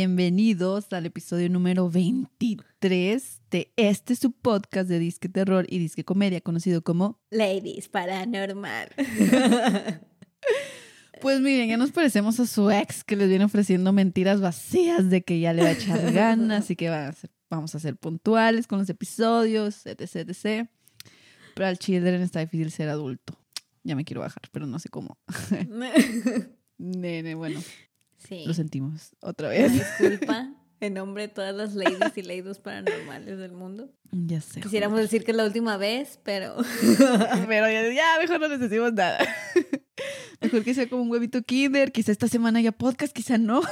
Bienvenidos al episodio número 23 de este su podcast de Disque Terror y Disque Comedia, conocido como Ladies Paranormal. Pues miren, ya nos parecemos a su ex que les viene ofreciendo mentiras vacías de que ya le va a echar ganas y que va a ser- vamos a ser puntuales con los episodios, etc, etc. Pero al children está difícil ser adulto. Ya me quiero bajar, pero no sé cómo. Nene, bueno, sí. lo sentimos otra Una vez. disculpa en nombre de todas las ladies y ladies paranormales del mundo. Ya sé. Quisiéramos decir que es la última vez, pero Pero ya, ya, mejor no les decimos nada. Mejor que sea como un huevito kinder. Quizá esta semana haya podcast, quizá no.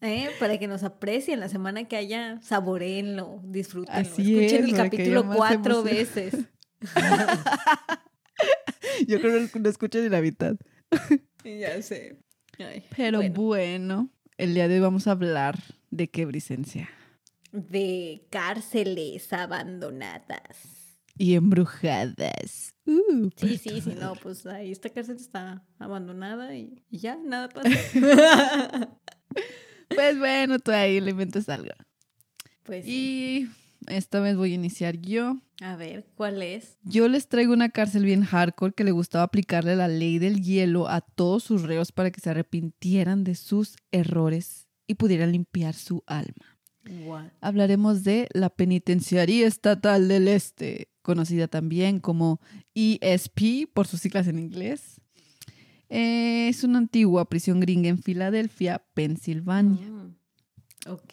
¿eh? para que nos aprecien la semana que haya, saboreenlo, disfrútenlo. Así Escuchen es, el capítulo cuatro emoción. veces. Yo creo que no escucho ni la mitad. ya sé. Ay, Pero bueno, bueno. el día de hoy vamos a hablar de qué brisencia. de cárceles abandonadas. Y embrujadas. Uh, Sí, sí, sí, no, pues ahí esta cárcel está abandonada y, y ya, nada pasa. Pues bueno, tú ahí le inventas algo. pues sí. Esta vez voy a iniciar yo. A ver, ¿cuál es? Yo les traigo una cárcel bien hardcore que le gustaba aplicarle la ley del hielo a todos sus reos para que se arrepintieran de sus errores y pudieran limpiar su alma. What? Hablaremos de la Penitenciaría Estatal del Este, conocida también como ESP por sus siglas en inglés. Eh, Es una antigua prisión gringa en Filadelfia, Pensilvania. Mm,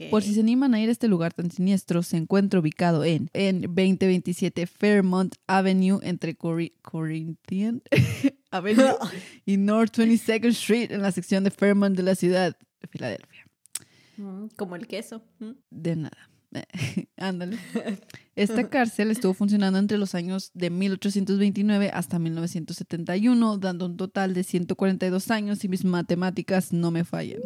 Por si se animan a ir a este lugar tan siniestro, se encuentra ubicado en, en 2027 Fairmont Avenue entre Cori- Corinthian Avenue y North 22nd Street en la sección de Fairmont de la ciudad de Filadelfia. Mm, Como el queso. Mm. De nada. Ándale. Esta cárcel estuvo funcionando entre los años de 1829 hasta 1971, dando un total de 142 años y mis matemáticas no me fallan.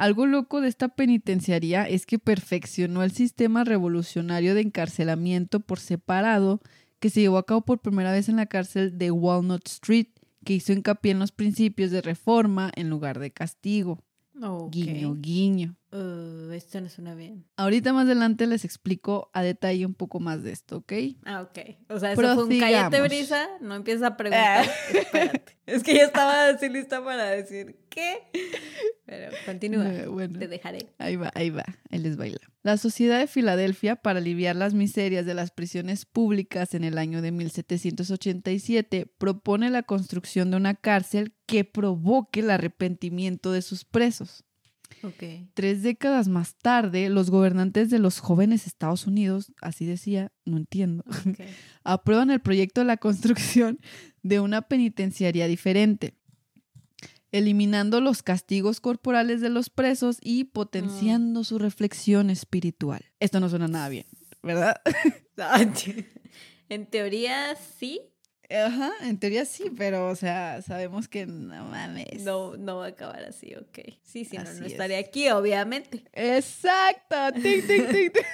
Algo loco de esta penitenciaría es que perfeccionó el sistema revolucionario de encarcelamiento por separado que se llevó a cabo por primera vez en la cárcel de Walnut Street, que hizo hincapié en los principios de reforma en lugar de castigo. Ok. Guiño, guiño. Uh, esto no suena bien. Ahorita más adelante les explico a detalle un poco más de esto, ¿ok? Ah, ok. O sea, eso fue un cállate. Brisa. No empieza a preguntar. Espérate. Es que yo estaba así lista para decir, ¿qué? Pero continúa. Eh, bueno. Te dejaré. Ahí va, ahí va, él les baila. La Sociedad de Filadelfia, para aliviar las miserias de las prisiones públicas en el año de 1787, propone la construcción de una cárcel que provoque el arrepentimiento de sus presos. Tres décadas más tarde, los gobernantes de los jóvenes Estados Unidos, así decía, no entiendo, aprueban el proyecto de la construcción de una penitenciaría diferente, eliminando los castigos corporales de los presos y potenciando su reflexión espiritual. Esto no suena nada bien, ¿verdad? En teoría, sí. Ajá, en teoría sí, pero, o sea, sabemos que no mames. No, no va a acabar así, ok. Sí, sí, no, Así no es. estaré aquí, obviamente. Exacto. Tic, tic, tic.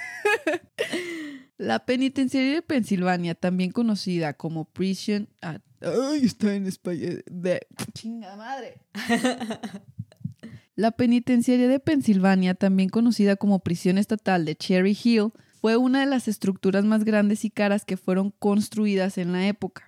La penitenciaría de Pensilvania, también conocida como Prison... ay, está en español. De... Chinga madre. La penitenciaría de Pensilvania, también conocida como prisión estatal de Cherry Hill, fue una de las estructuras más grandes y caras que fueron construidas en la época.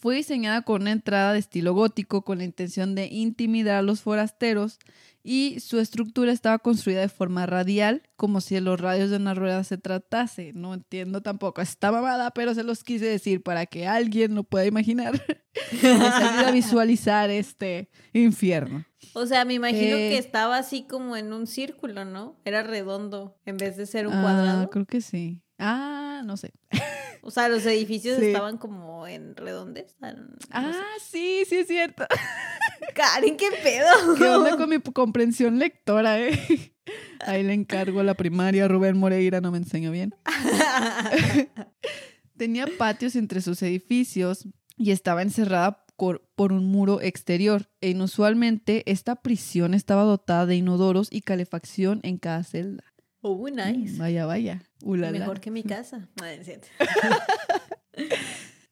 Fue diseñada con una entrada de estilo gótico con la intención de intimidar a los forasteros y su estructura estaba construida de forma radial, como si de los radios de una rueda se tratase. No entiendo tampoco esta mamada, pero se los quise decir para que alguien lo pueda imaginar. Les ayude a visualizar este infierno. O sea, me imagino Eh. que estaba así como en un círculo, ¿no? Era redondo en vez de ser un Ah, cuadrado. creo que sí. Ah, no sé. O sea, los edificios Sí. estaban como en redondes. Ah, no Ah, sé. sí, sí es cierto. Karen, ¿qué pedo? ¿Qué onda con mi comprensión lectora, eh? Ahí le encargo a la primaria, Rubén Moreira no me enseñó bien. Tenía patios entre sus edificios y estaba encerrada por un muro exterior. E inusualmente, esta prisión estaba dotada de inodoros y calefacción en cada celda. Oh, nice. Mm, Vaya, vaya. Ulala. Mejor que mi casa.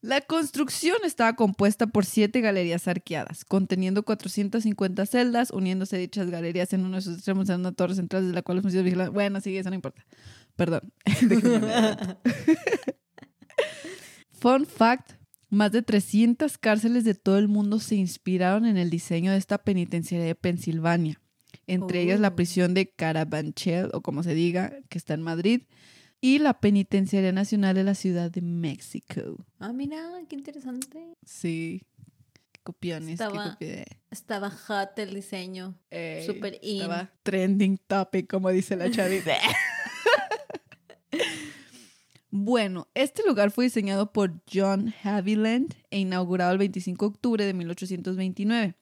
La construcción estaba compuesta por siete galerías arqueadas, conteniendo 450 celdas, uniéndose dichas galerías en uno de sus extremos en una torre central desde la cual los funcionarios vigilan. Bueno, sí, eso no importa. Perdón. Fun fact, más de 300 cárceles de todo el mundo se inspiraron en el diseño de esta penitenciaria de Pensilvania, entre ellas la Oh. prisión de Carabanchel, o como se diga, que está en Madrid, y la penitenciaria nacional de la Ciudad de México. Ah, mira, qué interesante. Sí. Qué copiones, Estaba- qué. Estaba hot el diseño. Ey, Super in. Estaba trending topic, como dice la chavita. bueno, este lugar fue diseñado por John Haviland e inaugurado el 25 de octubre de 1829.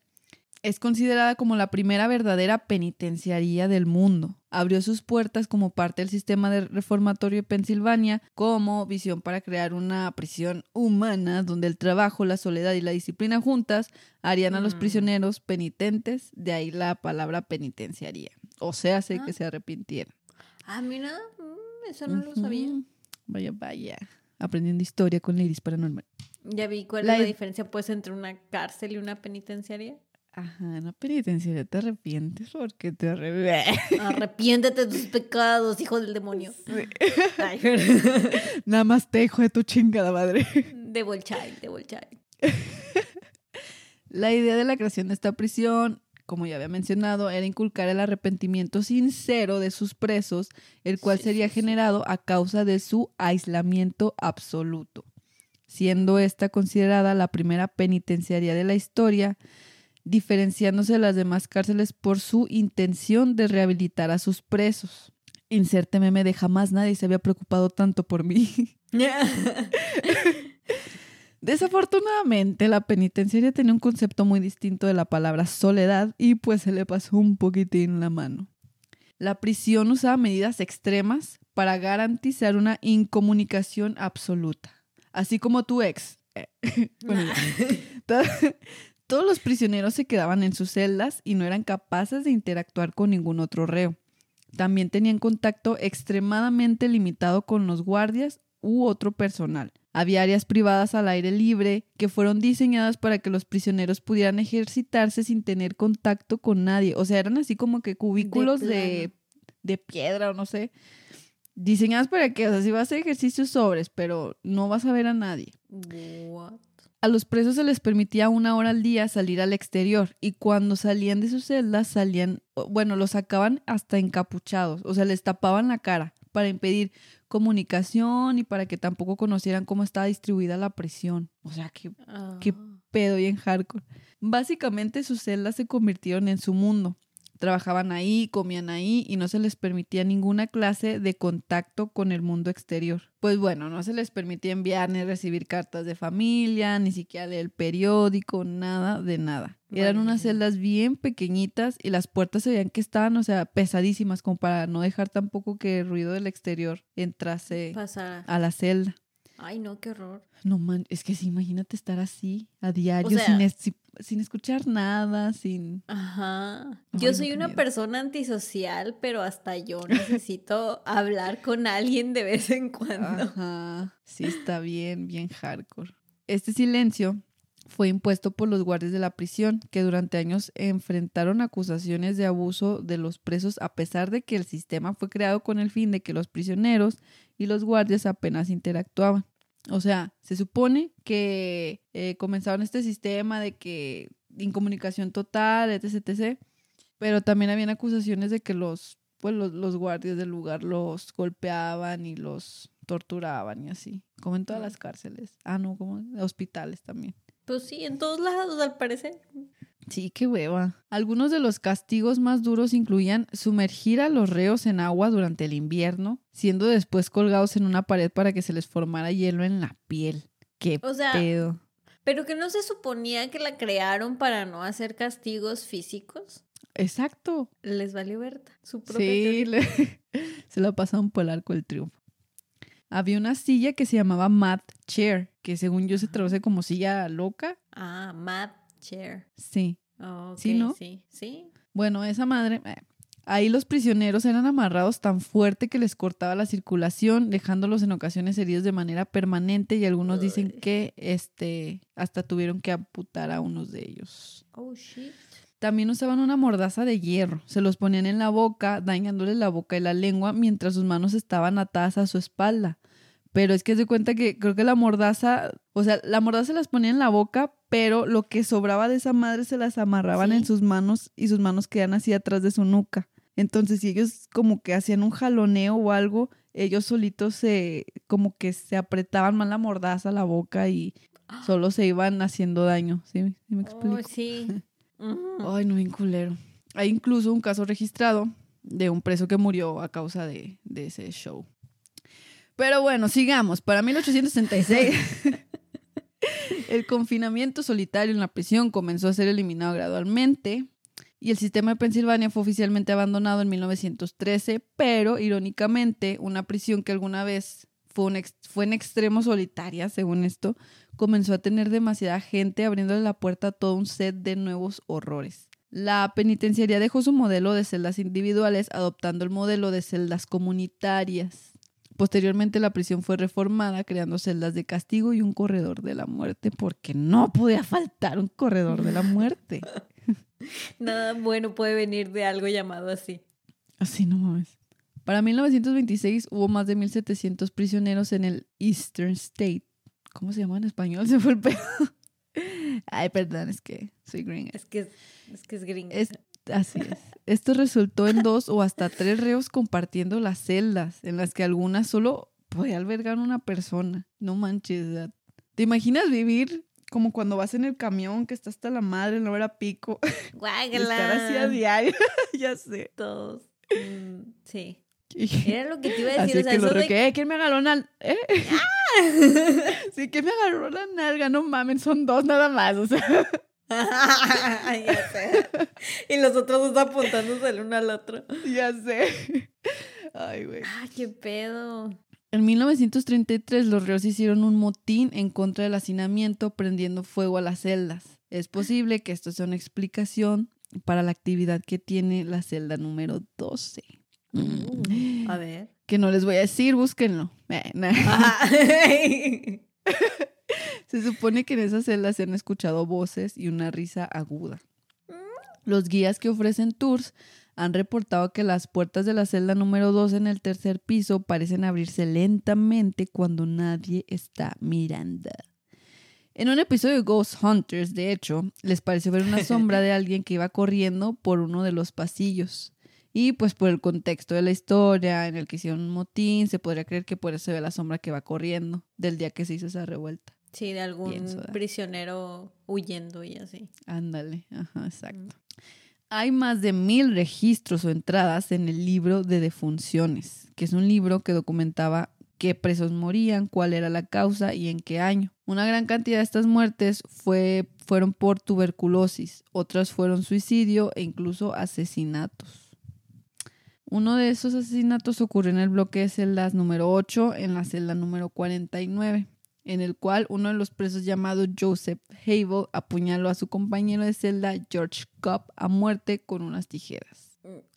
Es considerada como la primera verdadera penitenciaría del mundo. Abrió sus puertas como parte del sistema de reformatorio de Pensilvania como visión para crear una prisión humana donde el trabajo, la soledad y la disciplina juntas harían a los Mm. prisioneros penitentes, de ahí la palabra penitenciaría. O sea, sé que Ah. se arrepintieran. Ah, mira, mm, eso no lo sabía. Vaya, vaya. Aprendiendo historia con Ladies Paranormal. Ya vi cuál La es la diferencia pues entre una cárcel y una penitenciaria. Ajá, no penitenciaría, te arrepientes porque te arrepientes. Arrepiéntete de tus pecados, hijo del demonio. Ay, perdón. Nada más te hijo de tu chingada madre. Devil child, devil child. La idea de la creación de esta prisión, como ya había mencionado, era inculcar el arrepentimiento sincero de sus presos, el cual Sí, sería sí, sí. generado a causa de su aislamiento absoluto, siendo esta considerada la primera penitenciaria de la historia, diferenciándose de las demás cárceles por su intención de rehabilitar a sus presos. Inserte meme de jamás nadie se había preocupado tanto por mí. Desafortunadamente, la penitenciaria tenía un concepto muy distinto de la palabra soledad y pues se le pasó un poquitín la mano. La prisión usaba medidas extremas para garantizar una incomunicación absoluta, así como tu ex. Eh, bueno, Todos los prisioneros se quedaban en sus celdas y no eran capaces de interactuar con ningún otro reo. También tenían contacto extremadamente limitado con los guardias u otro personal. Había áreas privadas al aire libre que fueron diseñadas para que los prisioneros pudieran ejercitarse sin tener contacto con nadie. O sea, eran así como que cubículos de, de piedra o no sé. Diseñadas para que, o sea, si vas a hacer ejercicios sobres, pero no vas a ver a nadie. What? A los presos se les permitía una hora al día salir al exterior y cuando salían de sus celdas salían, bueno, los sacaban hasta encapuchados, o sea, les tapaban la cara para impedir comunicación y para que tampoco conocieran cómo estaba distribuida la prisión. O sea, qué Qué Ah. pedo y en hardcore. Básicamente sus celdas se convirtieron en su mundo. Trabajaban ahí, comían ahí y no se les permitía ninguna clase de contacto con el mundo exterior. Pues bueno, no se les permitía enviar ni recibir cartas de familia, ni siquiera leer el periódico, nada de nada. Eran unas celdas bien pequeñitas y las puertas se veían que estaban, o sea, pesadísimas, como para no dejar tampoco que el ruido del exterior entrase Pasara. a la celda. Ay, no, qué horror. No man, es que sí, imagínate estar así a diario sea- sin, sin escuchar nada, sin... Ajá. Ay, Yo soy una miedo. persona antisocial, pero hasta yo necesito hablar con alguien de vez en cuando. Ajá, sí está bien, bien hardcore. Este silencio fue impuesto por los guardias de la prisión, que durante años enfrentaron acusaciones de abuso de los presos a pesar de que el sistema fue creado con el fin de que los prisioneros y los guardias apenas interactuaban. O sea, se supone que eh, comenzaron este sistema de que incomunicación total, etc, etc. Pero también habían acusaciones de que los, pues, los, los guardias del lugar los golpeaban y los torturaban y así. Como en todas las cárceles. Ah, no, como en hospitales también. Pues sí, en todos lados, al parecer. Sí, qué hueva. Algunos de los castigos más duros incluían sumergir a los reos en agua durante el invierno, siendo después colgados en una pared para que se les formara hielo en la piel. Qué O sea, pedo. Pero que no se suponía que la crearon para no hacer castigos físicos. Exacto. Les valió Berta. Su propia Sí, le- se la pasaron por el arco del triunfo. Había una silla que se llamaba Mad Chair, que según yo se traduce como silla loca. Ah, Mad Chair. Sí. Oh, Sí, ¿no? Sí, sí. Bueno, esa madre, eh, Ahí los prisioneros eran amarrados tan fuerte que les cortaba la circulación, dejándolos en ocasiones heridos de manera permanente y algunos dicen que este hasta tuvieron que amputar a unos de ellos. Oh, shit. También usaban una mordaza de hierro, se los ponían en la boca, dañándoles la boca y la lengua mientras sus manos estaban atadas a su espalda. Pero es que se cuenta que creo que la mordaza, o sea, la mordaza se las ponía en la boca, pero lo que sobraba de esa madre se las amarraban Sí. en sus manos y sus manos quedan así atrás de su nuca. Entonces, si ellos como que hacían un jaloneo o algo, ellos solitos se, como que se apretaban más la mordaza a la boca y solo se iban haciendo daño. ¿Sí, ¿Sí me explico? Oh, sí. Ujú. Ay, no, bien culero. Hay incluso un caso registrado de un preso que murió a causa de, de ese show. Pero bueno, sigamos. Para 1866, el confinamiento solitario en la prisión comenzó a ser eliminado gradualmente y el sistema de Pensilvania fue oficialmente abandonado en 1913, pero irónicamente, una prisión que alguna vez fue, en extremo solitaria, según esto, comenzó a tener demasiada gente abriéndole la puerta a todo un set de nuevos horrores. La penitenciaría dejó su modelo de celdas individuales adoptando el modelo de celdas comunitarias. Posteriormente la prisión fue reformada creando celdas de castigo y un corredor de la muerte porque no podía faltar un corredor de la muerte. Nada bueno puede venir de algo llamado así. Así no mames. Para 1926 hubo más de 1.700 prisioneros en el Eastern State. ¿Cómo se llama en español? Se fue el pedo. Ay, perdón, es que soy gringa. Es que es, que es gringo. Es- Así es. Esto resultó en dos o hasta tres reos compartiendo las celdas, en las que algunas solo podía albergar una persona. No manches. ¿Te imaginas vivir como cuando vas en el camión que está hasta la madre en la hora pico? y estar así a diario. ya sé. Todos. Mm, sí. Era lo que te iba a Así decir. O sea, que lo de- "Eh, ¿Quién me agarró una... ¿Eh? sí, ¿quién me agarró la nalga? No mames, son dos nada más. O sea, ya sé. Y los otros dos apuntándose el uno al otro. ya sé. Ay, güey. Ah, qué pedo. En 1933 los reos hicieron un motín en contra del hacinamiento prendiendo fuego a las celdas. Es posible que esto sea una explicación para la actividad que tiene la celda número 12. Mm. A ver. Que no les voy a decir, búsquenlo. Eh, nah. Se supone que en esa celda se han escuchado voces y una risa aguda. Los guías que ofrecen tours han reportado que las puertas de la celda número 2 en el tercer piso parecen abrirse lentamente cuando nadie está mirando. En un episodio de Ghost Hunters, de hecho, les pareció ver una sombra de alguien que iba corriendo por uno de los pasillos. Y pues por el contexto de la historia en el que hicieron un motín, se podría creer que por eso se ve la sombra que va corriendo del día que se hizo esa revuelta. Sí, de algún prisionero huyendo y así. Ándale, ajá, exacto. Hay más de mil registros o entradas en el libro de defunciones, que es un libro que documentaba qué presos morían, cuál era la causa y en qué año. Una gran cantidad de estas muertes fue, fueron por tuberculosis, otras fueron suicidio e incluso asesinatos. Uno de esos asesinatos ocurrió en el bloque de celdas número 8, en la celda número 49 en el cual uno de los presos llamado Joseph Hable apuñaló a su compañero de celda George Cobb a muerte con unas tijeras.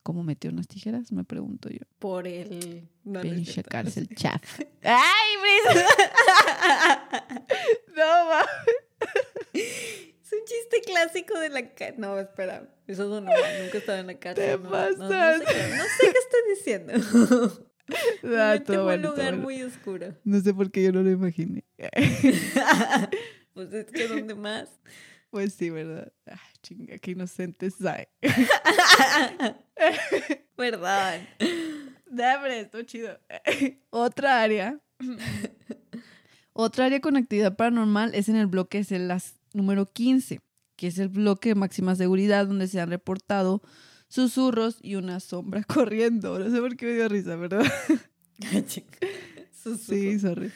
¿Cómo metió unas tijeras? Me pregunto yo. Por el. No, es Pinche cárcel chaf. ¡Ay, Brisa! no, ma. Es un chiste clásico de la cárcel. No, espera. Eso no, no, nunca estaba en la cárcel. Te no, no, pasas. No, sé, qué- no sé qué estás diciendo. Ah, fue un bueno, lugar bueno. muy oscuro. No sé por qué yo no lo imaginé. Pues es que ¿dónde más? Pues sí, ¿verdad? Ay, chinga, qué inocentes hay. Perdón. Dame esto chido. Otra área. Otra área con actividad paranormal es en el bloque de celdas número 15, que es el bloque de máxima seguridad donde se han reportado susurros y una sombra corriendo. No sé por qué me dio risa, ¿verdad? Sí, sorry.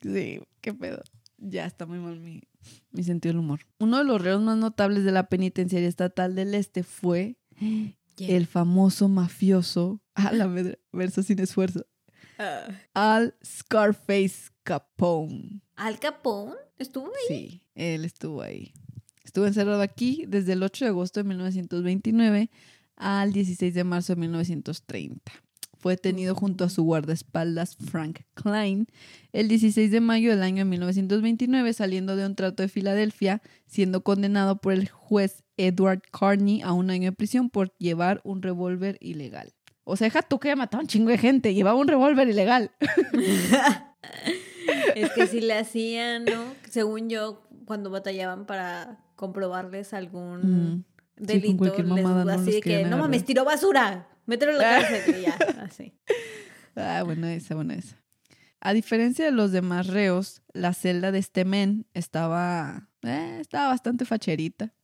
Sí, qué pedo. Ya está muy mal mi, mi sentido del humor. Uno de los reos más notables de la penitenciaria estatal del este fue el famoso mafioso, a la verso sin esfuerzo, Ah. Al Scarface Capone. ¿Al Capón? ¿Estuvo ahí? Sí, él estuvo ahí. Estuvo encerrado aquí desde el 8 de agosto de 1929 al 16 de marzo de 1930. Fue detenido junto a su guardaespaldas Frank Klein el 16 de mayo del año 1929 saliendo de un trato de Filadelfia, siendo condenado por el juez Edward Carney a un año de prisión por llevar un revólver ilegal. O sea, deja tú que haya matado a un chingo de gente, llevaba un revólver ilegal. es que si le hacían, ¿no? Según yo, cuando batallaban para comprobarles algún delito, les, así que, no mames, tiró basura, mételo en la cárcel y ya, así. Ah, bueno esa, bueno esa. A diferencia de los demás reos, la celda de este men estaba, eh, estaba bastante facherita.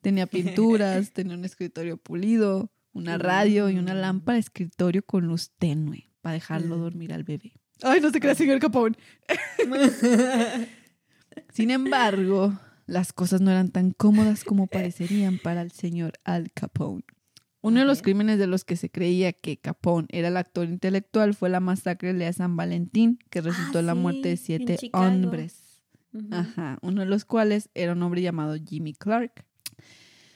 Tenía pinturas, tenía un escritorio pulido, una radio y una lámpara de escritorio con luz tenue para dejarlo mm. dormir al bebé. Ay, no se crea, señor Capón. Sin embargo, las cosas no eran tan cómodas como parecerían para el señor Al Capone. Uno de los crímenes de los que se creía que Capone era el actor intelectual fue la masacre de San Valentín, que resultó en la ah, muerte de siete hombres. Ajá, uno de los cuales era un hombre llamado Jimmy Clark.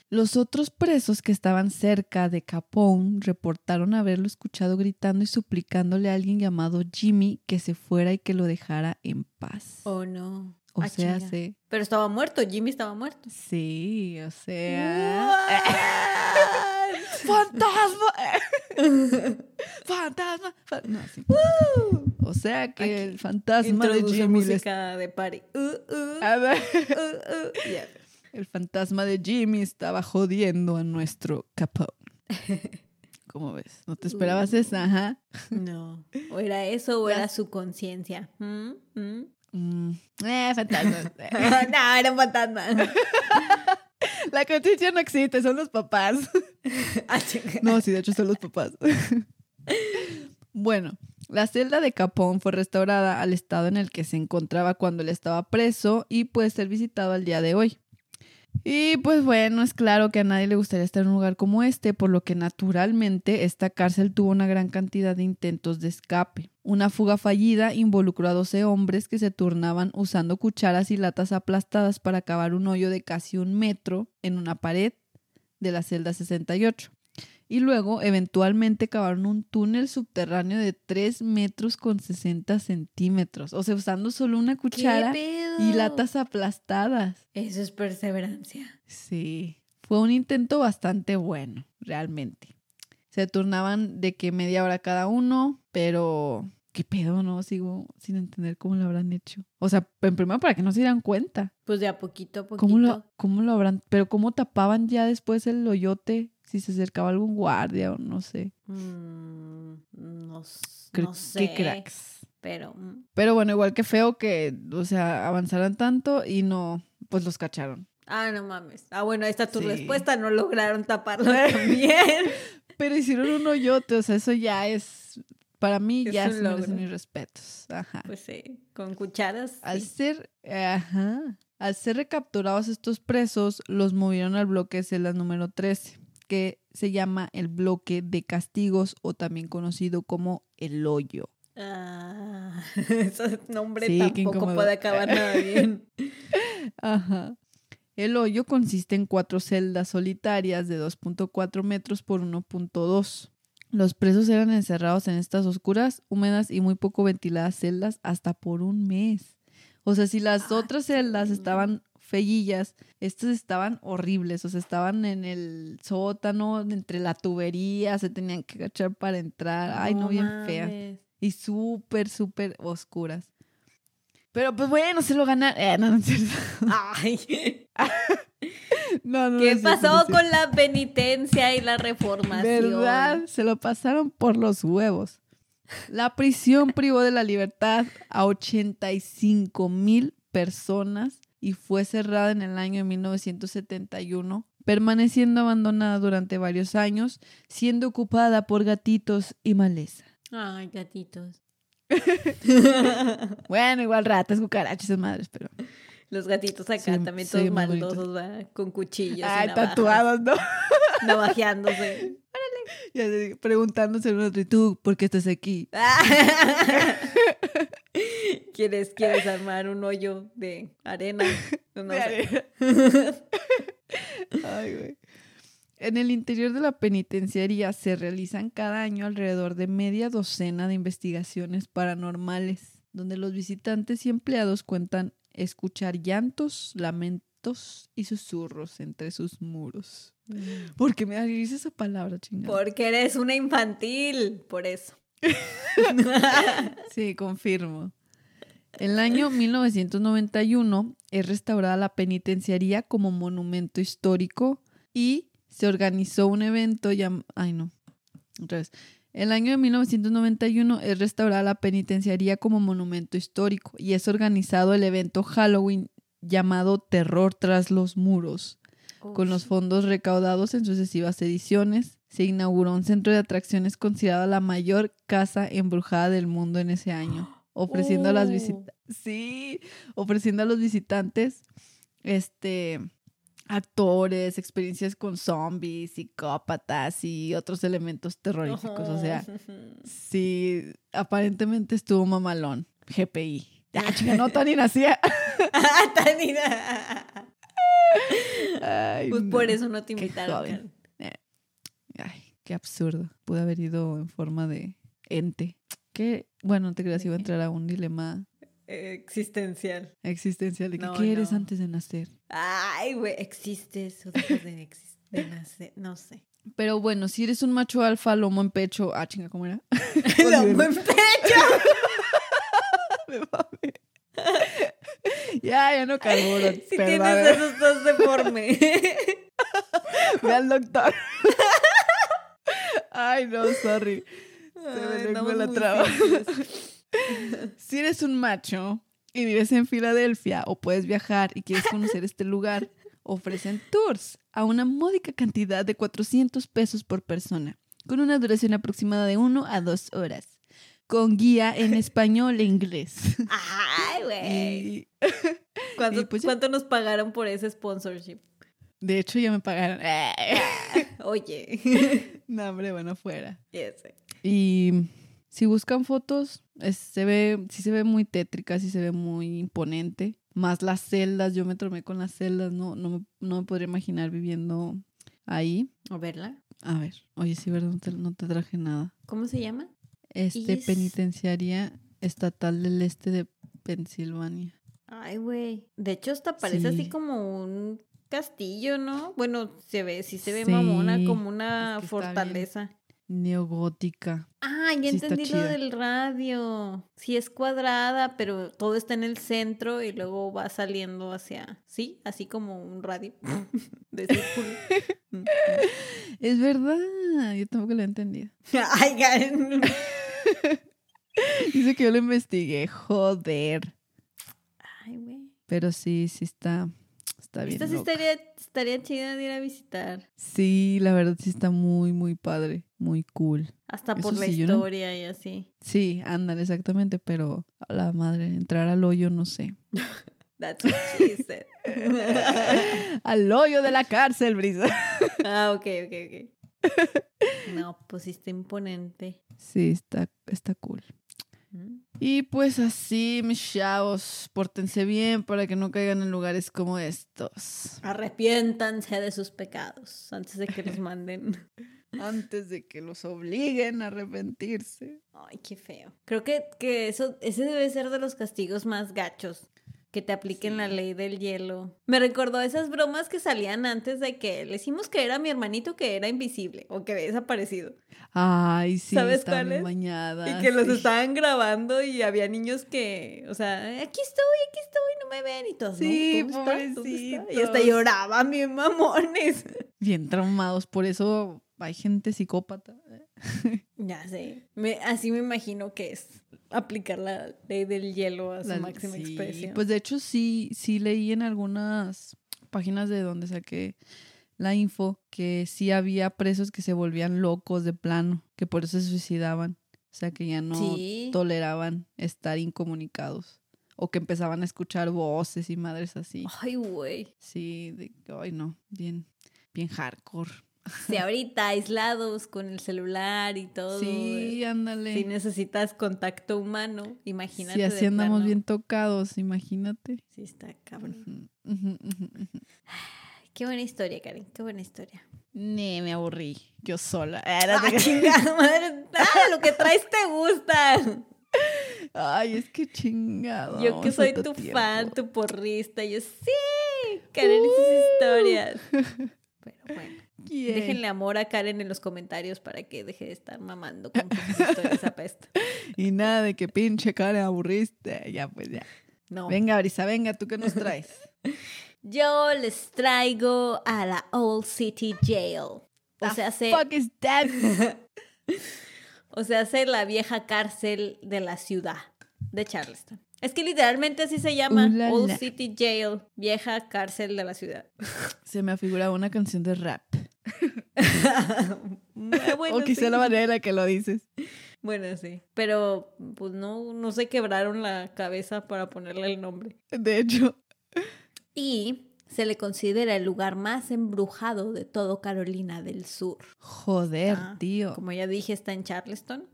Los otros presos que estaban cerca de Capone reportaron haberlo escuchado gritando y suplicándole a alguien llamado Jimmy que se fuera y que lo dejara en paz. Oh, no. O ah, sea, sí. Pero estaba muerto, Jimmy estaba muerto. Sí, o sea. ¡Fantasma! ¡Fantasma! No, sí. O sea que el fantasma de Jimmy. música de party. Uh, uh, uh, el fantasma de Jimmy estaba jodiendo a nuestro Capone. ¿Cómo ves? ¿No te esperabas esa? Ajá. No. O era eso o era su conciencia. ¿Mm? ¿Mm? Mm. Eh, fantasma. no, era un fantasma. La conciencia no existe, son los papás. Ah, no, sí, de hecho son los papás. Bueno, la celda de Capone fue restaurada al estado en el que se encontraba cuando él estaba preso y puede ser visitado al día de hoy. Y pues bueno, es claro que a nadie le gustaría estar en un lugar como este, por lo que naturalmente esta cárcel tuvo una gran cantidad de intentos de escape. Una fuga fallida involucró a 12 hombres que se turnaban usando cucharas y latas aplastadas para cavar un hoyo de casi un metro en una pared de la celda 68 y luego eventualmente cavaron un túnel subterráneo de 3 metros con 60 centímetros. O sea, usando solo una cuchara y latas aplastadas. Eso es perseverancia. Sí, fue un intento bastante bueno, realmente. Se turnaban de que media hora cada uno, pero ¿qué pedo? No sigo sin entender cómo lo habrán hecho. O sea, en primer para que no se dieran cuenta. Pues de a poquito a poquito. ¿Cómo lo, cómo lo habrán? Pero ¿cómo tapaban ya después el hoyote? Si se acercaba algún guardia o no sé. Mm, no, sé. Qué cracks. Pero. Mm. Pero bueno, igual que feo que, o sea, avanzaran tanto y no, pues los cacharon. Ah, no mames. Ah, bueno, esta tu respuesta, no lograron taparlo también. Pero hicieron un hoyote, o sea, eso ya es, para mí ya es merecen mis respetos. Ajá. Pues sí, con cucharas. Al ser, ajá, al ser recapturados estos presos, los movieron al bloque de celda número 13 que se llama el bloque de castigos o también conocido como el hoyo. Ah, ese nombre tampoco puede acabar nada bien. Ajá. El hoyo consiste en cuatro celdas solitarias de 2.4 metros por 1.2. Los presos eran encerrados en estas oscuras, húmedas y muy poco ventiladas celdas hasta por un mes. O sea, si las ah, otras celdas estaban fellillas. Estas estaban horribles, o sea, estaban en el sótano, entre la tubería, se tenían que agachar para entrar. Ay, no, bien feas. Y súper, súper oscuras. Pero pues bueno, se lo ganaron. Eh, no, no Ay. no, no, ¿Qué pasó con la penitencia y la reformación? ¿Verdad? Se lo pasaron por los huevos. La prisión privó de la libertad a 85 mil personas y fue cerrada en el año 1971, permaneciendo abandonada durante varios años, siendo ocupada por gatitos y maleza. Ay, gatitos. bueno, igual ratas, cucarachas, madres, pero... Los gatitos acá también todos maldosos, con cuchillos. Ay, tatuados, ¿no? Navajeándose. preguntándose uno ¿y tú por qué estás aquí? ¿Quieres, ¿Quieres armar un hoyo de arena? No, Ay, güey. En el interior de la penitenciaría se realizan cada año alrededor de media docena de investigaciones paranormales, donde los visitantes y empleados cuentan escuchar llantos, lamentos y susurros entre sus muros. Mm. ¿Por qué me dices esa palabra, chingada? Porque eres una infantil, por eso. sí, confirmo. El año 1991 es restaurada la penitenciaría como monumento histórico y se organizó un evento llamado... Ay, no. Otra vez. El año de 1991 es restaurada la penitenciaría como monumento histórico y es organizado el evento Halloween llamado Terror tras los muros. Con los fondos recaudados en sucesivas ediciones, se inauguró un centro de atracciones considerado la mayor casa embrujada del mundo en ese año, ofreciendo a las visitas, sí, ofreciendo a los visitantes este actores, experiencias con zombies, psicópatas y otros elementos terroríficos. O sea, sí, aparentemente estuvo mamalón. GPI. Ah, chica, no, Tani nacía. Tani Pues por eso no te invitaron. Eh, ay, qué absurdo. Pude haber ido en forma de ente. Que, bueno, te creas, iba a entrar a un dilema existencial. Existencial. ¿De qué eres antes de nacer? Ay, güey, existes o dejas de, de, nacer, no sé. Pero bueno, si eres un macho alfa, lomo en pecho. Ah, chinga, ¿cómo era? ¡Lomo en pecho! Me mame. ya, ya no carburo. Si tienes esos dos deforme. Ve al doctor. Ay, no, sorry. Se me la traba si eres un macho y vives en Filadelfia o puedes viajar y quieres conocer este lugar, ofrecen tours a una módica cantidad de 400 pesos por persona, con una duración aproximada de 1 a 2 horas, con guía en español e inglés. ¡Ay, güey! Pues ¿Cuánto, nos pagaron por ese sponsorship? De hecho, ya me pagaron. Oye. no, hombre, bueno, fuera. Y si buscan fotos, se ve, sí se ve muy tétrica, sí se ve muy imponente. Más las celdas, yo me tromé con las celdas, no, no, me, no me podría imaginar viviendo ahí. ¿O verla? A ver, oye, sí, ¿verdad? No te, traje nada. ¿Cómo se llama? Este, Penitenciaria Estatal del Este de Pensilvania. Ay, güey. De hecho, hasta parece así como un castillo, ¿no? Bueno, se ve, sí se ve mamona, como una fortaleza neogótica. Ah, ya entendí lo del radio. Sí es cuadrada, pero todo está en el centro y luego va saliendo hacia, sí, así como un radio de círculo. es verdad, yo tampoco lo he entendido. Ay, Dice que yo lo investigué, joder. Ay, güey. Pero sí, sí está, está bien. Esta sí estaría, estaría chida de ir a visitar. Sí, la verdad sí está muy, muy padre, muy cool. Hasta por la historia y así. Sí, andan exactamente, pero a la madre, entrar al hoyo no sé. That's what she said. al hoyo de la cárcel, Brisa. ah, ok, ok, ok. No, pues sí está imponente. Sí, está, está cool. Y pues así, mis chavos, pórtense bien para que no caigan en lugares como estos. Arrepiéntanse de sus pecados antes de que los manden. antes de que los obliguen a arrepentirse. Ay, qué feo. Creo que, que eso, ese debe ser de los castigos más gachos que te apliquen la ley del hielo. Me recordó esas bromas que salían antes de que le hicimos que era mi hermanito que era invisible o que había desaparecido. Ay, sí, ¿sabes cuál Bañada, y que los estaban grabando y había niños que, o sea, aquí estoy, aquí estoy, no me ven y todos. Sí, ¿no? Y hasta lloraban bien mamones. Bien traumados, por eso hay gente psicópata. ya sé. Me, así me imagino que es aplicar la ley del hielo a su máxima expresión. Pues de hecho sí, sí leí en algunas páginas de donde saqué la info que sí había presos que se volvían locos de plano, que por eso se suicidaban. O sea, que ya no toleraban estar incomunicados. O que empezaban a escuchar voces y madres así. Ay, güey. Sí, de, ay no, bien, bien hardcore. Sí, ahorita aislados con el celular y todo. Sí, ándale. Si necesitas contacto humano, imagínate. Si así andamos bien tocados, imagínate. Sí, está cabrón. qué buena historia, Karen, qué buena historia. Nee, me aburrí. Yo sola. Ah, chingada madre. Nada lo que traes te gusta. Ay, es que chingado. Yo que soy tu fan, tu porrista. Yo sí, Karen y sus historias. Pero bueno. Déjenle amor a Karen en los comentarios para que deje de estar mamando con historias apesta. Y nada de que pinche Karen aburriste. Ya, pues ya. No. Venga, Brisa, venga, ¿tú qué nos traes? Yo les traigo a la Old City Jail. O sea, hace... fuck is that? o sea, hace la vieja cárcel de la ciudad de Charleston. Es que literalmente así se llama Old City Jail, vieja cárcel de la ciudad. Se me afigura una canción de rap. o quizá la manera que lo dices. Bueno, sí. Pero pues no, no se quebraron la cabeza para ponerle el nombre. De hecho. Y se le considera el lugar más embrujado de todo Carolina del Sur. Joder, tío. Como ya dije, está en Charleston.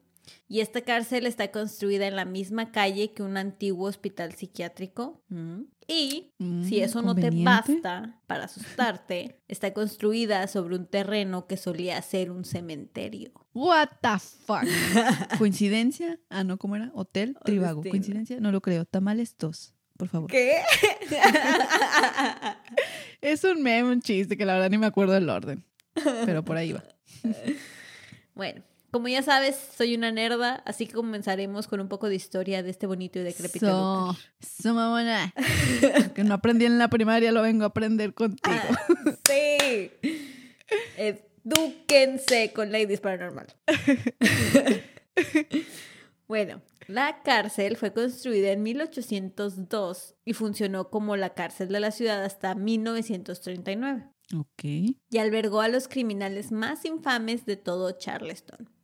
Y esta cárcel está construida en la misma calle que un antiguo hospital psiquiátrico. Mm. Y si mm, eso no te basta para asustarte, está construida sobre un terreno que solía ser un cementerio. What the fuck? ¿Coincidencia? Ah, no, ¿cómo era? Hotel Tribago. ¿Coincidencia? No lo creo. Tamales dos, por favor. ¿Qué? es un meme, un chiste que la verdad ni me acuerdo del orden. Pero por ahí va. bueno, como ya sabes, soy una nerda, así que comenzaremos con un poco de historia de este bonito y decrépito so, so mamona. que no aprendí en la primaria, lo vengo a aprender contigo. Ah, sí. Edúquense con Ladies Paranormal. bueno, la cárcel fue construida en 1802 y funcionó como la cárcel de la ciudad hasta 1939. Ok. Y albergó a los criminales más infames de todo Charleston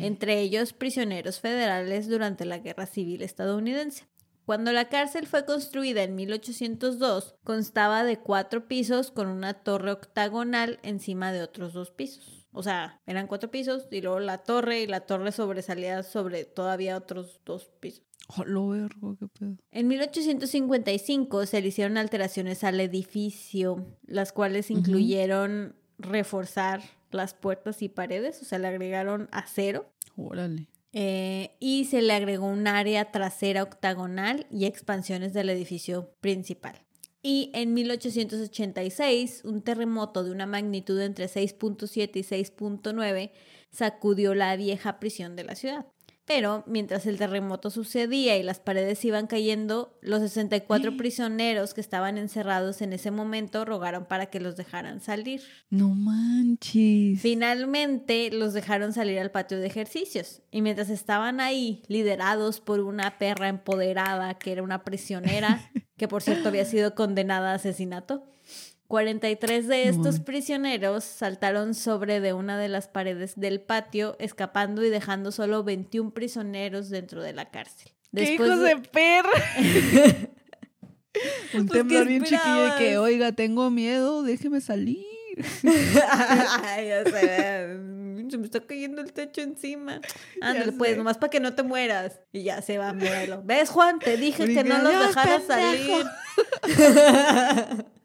entre ellos prisioneros federales durante la Guerra Civil estadounidense. Cuando la cárcel fue construida en 1802, constaba de cuatro pisos con una torre octagonal encima de otros dos pisos. O sea, eran cuatro pisos y luego la torre y la torre sobresalía sobre todavía otros dos pisos. Oh, lo vergo, qué pedo. En 1855 se le hicieron alteraciones al edificio, las cuales incluyeron reforzar las puertas y paredes, o sea, le agregaron acero. Órale. Eh, y se le agregó un área trasera octagonal y expansiones del edificio principal. Y en 1886, un terremoto de una magnitud entre 6.7 y 6.9 sacudió la vieja prisión de la ciudad. Pero mientras el terremoto sucedía y las paredes iban cayendo, los 64 prisioneros que estaban encerrados en ese momento rogaron para que los dejaran salir. No manches. Finalmente los dejaron salir al patio de ejercicios y mientras estaban ahí, liderados por una perra empoderada que era una prisionera, que por cierto había sido condenada a asesinato, 43 de estos prisioneros saltaron sobre de una de las paredes del patio, escapando y dejando solo 21 prisioneros dentro de la cárcel. ¡Qué hijos de, perra! Un pues, temblor bien chiquillo de que, oiga, tengo miedo, déjeme salir. Ay, ya se, se me está cayendo el techo encima. Ándale, pues, nomás para que no te mueras. Y ya se va morirlo. ¿Ves, Juan? Te dije que no los dejaras salir.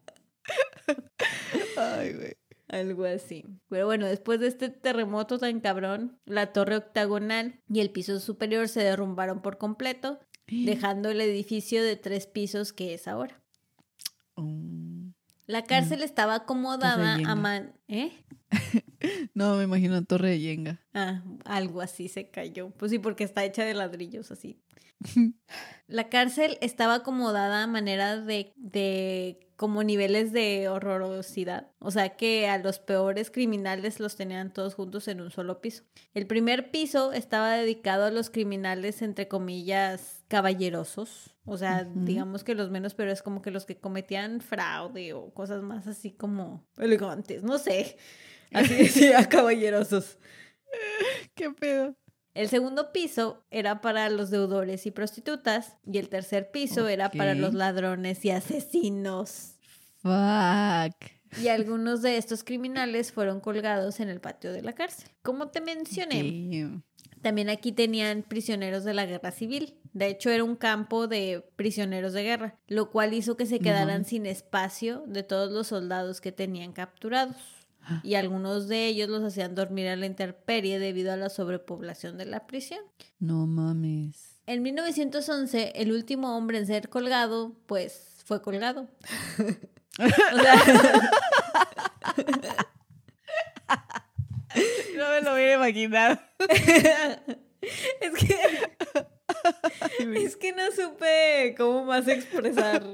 Ay, güey. Algo así. Pero bueno, después de este terremoto tan cabrón, la torre octagonal y el piso superior se derrumbaron por completo, dejando el edificio de tres pisos que es ahora. Oh. La cárcel estaba acomodada a man... ¿Eh? no, me imagino torre de Yenga. Ah, algo así se cayó. Pues sí, porque está hecha de ladrillos así. La cárcel estaba acomodada a manera de, de como niveles de horrorosidad. O sea que a los peores criminales los tenían todos juntos en un solo piso. El primer piso estaba dedicado a los criminales, entre comillas, caballerosos. O sea, digamos que los menos, pero es como que los que cometían fraude o cosas más así como elegantes, no sé. Así decía, caballerosos. ¿Qué pedo? El segundo piso era para los deudores y prostitutas y el tercer piso era para los ladrones y asesinos. Fuck. Y algunos de estos criminales fueron colgados en el patio de la cárcel. Como te mencioné, también aquí tenían prisioneros de la guerra civil. De hecho, era un campo de prisioneros de guerra, lo cual hizo que se quedaran sin espacio de todos los soldados que tenían capturados. Y algunos de ellos los hacían dormir a la intemperie debido a la sobrepoblación de la prisión. No mames. En 1911, el último hombre en ser colgado, pues fue colgado. o sea... no me lo voy a imaginar. es que... es que no supe cómo más expresar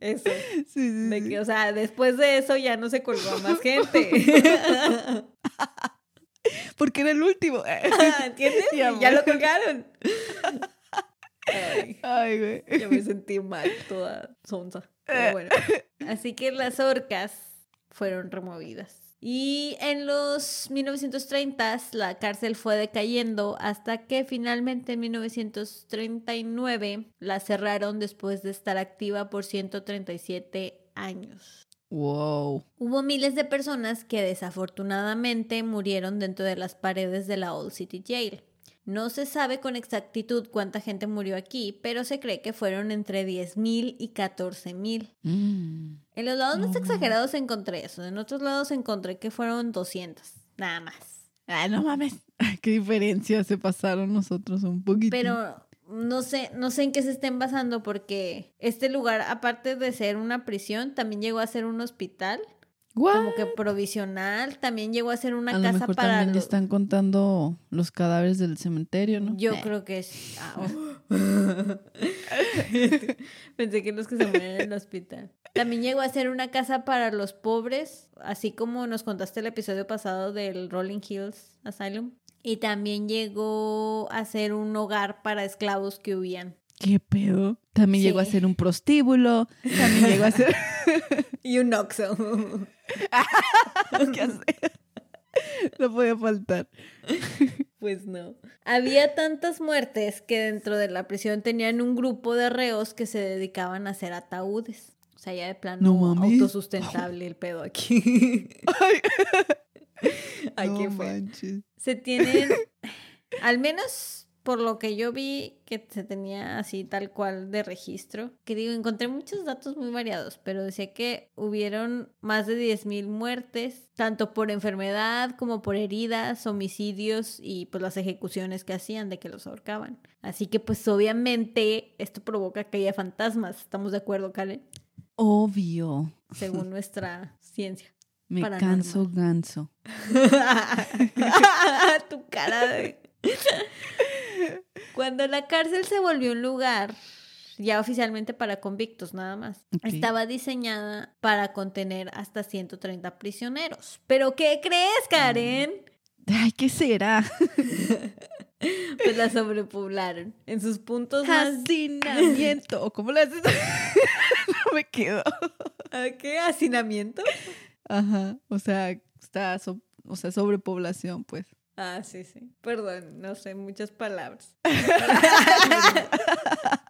eso. Sí, sí, de que, o sea, después de eso ya no se colgó a más gente. Porque era el último. ¿Entiendes? ya lo colgaron. Ay, güey. Ya me sentí mal, toda sonza. Pero bueno. Así que las orcas fueron removidas. Y en los 1930 la cárcel fue decayendo hasta que finalmente en 1939 la cerraron después de estar activa por 137 años. Wow. Hubo miles de personas que desafortunadamente murieron dentro de las paredes de la Old City Jail. No se sabe con exactitud cuánta gente murió aquí, pero se cree que fueron entre 10.000 y 14.000. Mm. En los lados más exagerados encontré eso, en otros lados encontré que fueron 200, nada más. Ah, no mames. Qué diferencia se pasaron nosotros un poquito. Pero no sé, no sé en qué se estén basando porque este lugar, aparte de ser una prisión, también llegó a ser un hospital. Como que provisional, también llegó a ser una a casa lo mejor para. También están contando los cadáveres del cementerio, ¿no? Yo creo que es. Ah, oh. Pensé que los que se mueren en el hospital. También llegó a ser una casa para los pobres, así como nos contaste el episodio pasado del Rolling Hills Asylum. Y también llegó a ser un hogar para esclavos que huían. ¿Qué pedo? También llegó a ser un prostíbulo. También llegó a ser. y un oxo. ¿Qué hacer? No podía faltar. Pues no. Había tantas muertes que dentro de la prisión tenían un grupo de reos que se dedicaban a hacer ataúdes. O sea, ya de plano autosustentable el pedo aquí. Ay, qué fue. Se tienen, al menos por lo que yo vi que se tenía así tal cual de registro, que digo, encontré muchos datos muy variados, pero decía que hubieron más de 10.000 muertes, tanto por enfermedad como por heridas, homicidios y pues las ejecuciones que hacían de que los ahorcaban. Así que pues obviamente esto provoca que haya fantasmas, ¿estamos de acuerdo, Karen? Obvio. Según nuestra ciencia. Me canso ganso. tu cara de... Cuando la cárcel se volvió un lugar ya oficialmente para convictos nada más. Estaba diseñada para contener hasta 130 prisioneros. ¿Pero qué crees, Karen? Ay, ¿qué será? pues la sobrepoblaron. En sus puntos más... Hacinamiento. ¿Cómo le haces? no me quedo. qué? ¿Hacinamiento? Ajá. O sea, está... o sea, sobrepoblación, pues. Ah, sí, sí. Perdón, no sé muchas palabras.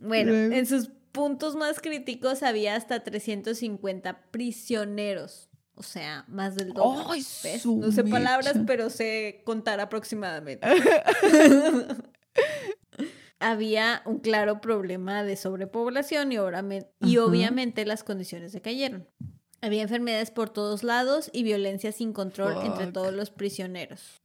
Bueno, en sus puntos más críticos había hasta 350 prisioneros. O sea, más del doble. no sé palabras, pero sé contar aproximadamente. había un claro problema de sobrepoblación y, y obviamente las condiciones se cayeron. Había enfermedades por todos lados y violencia sin control entre todos los prisioneros.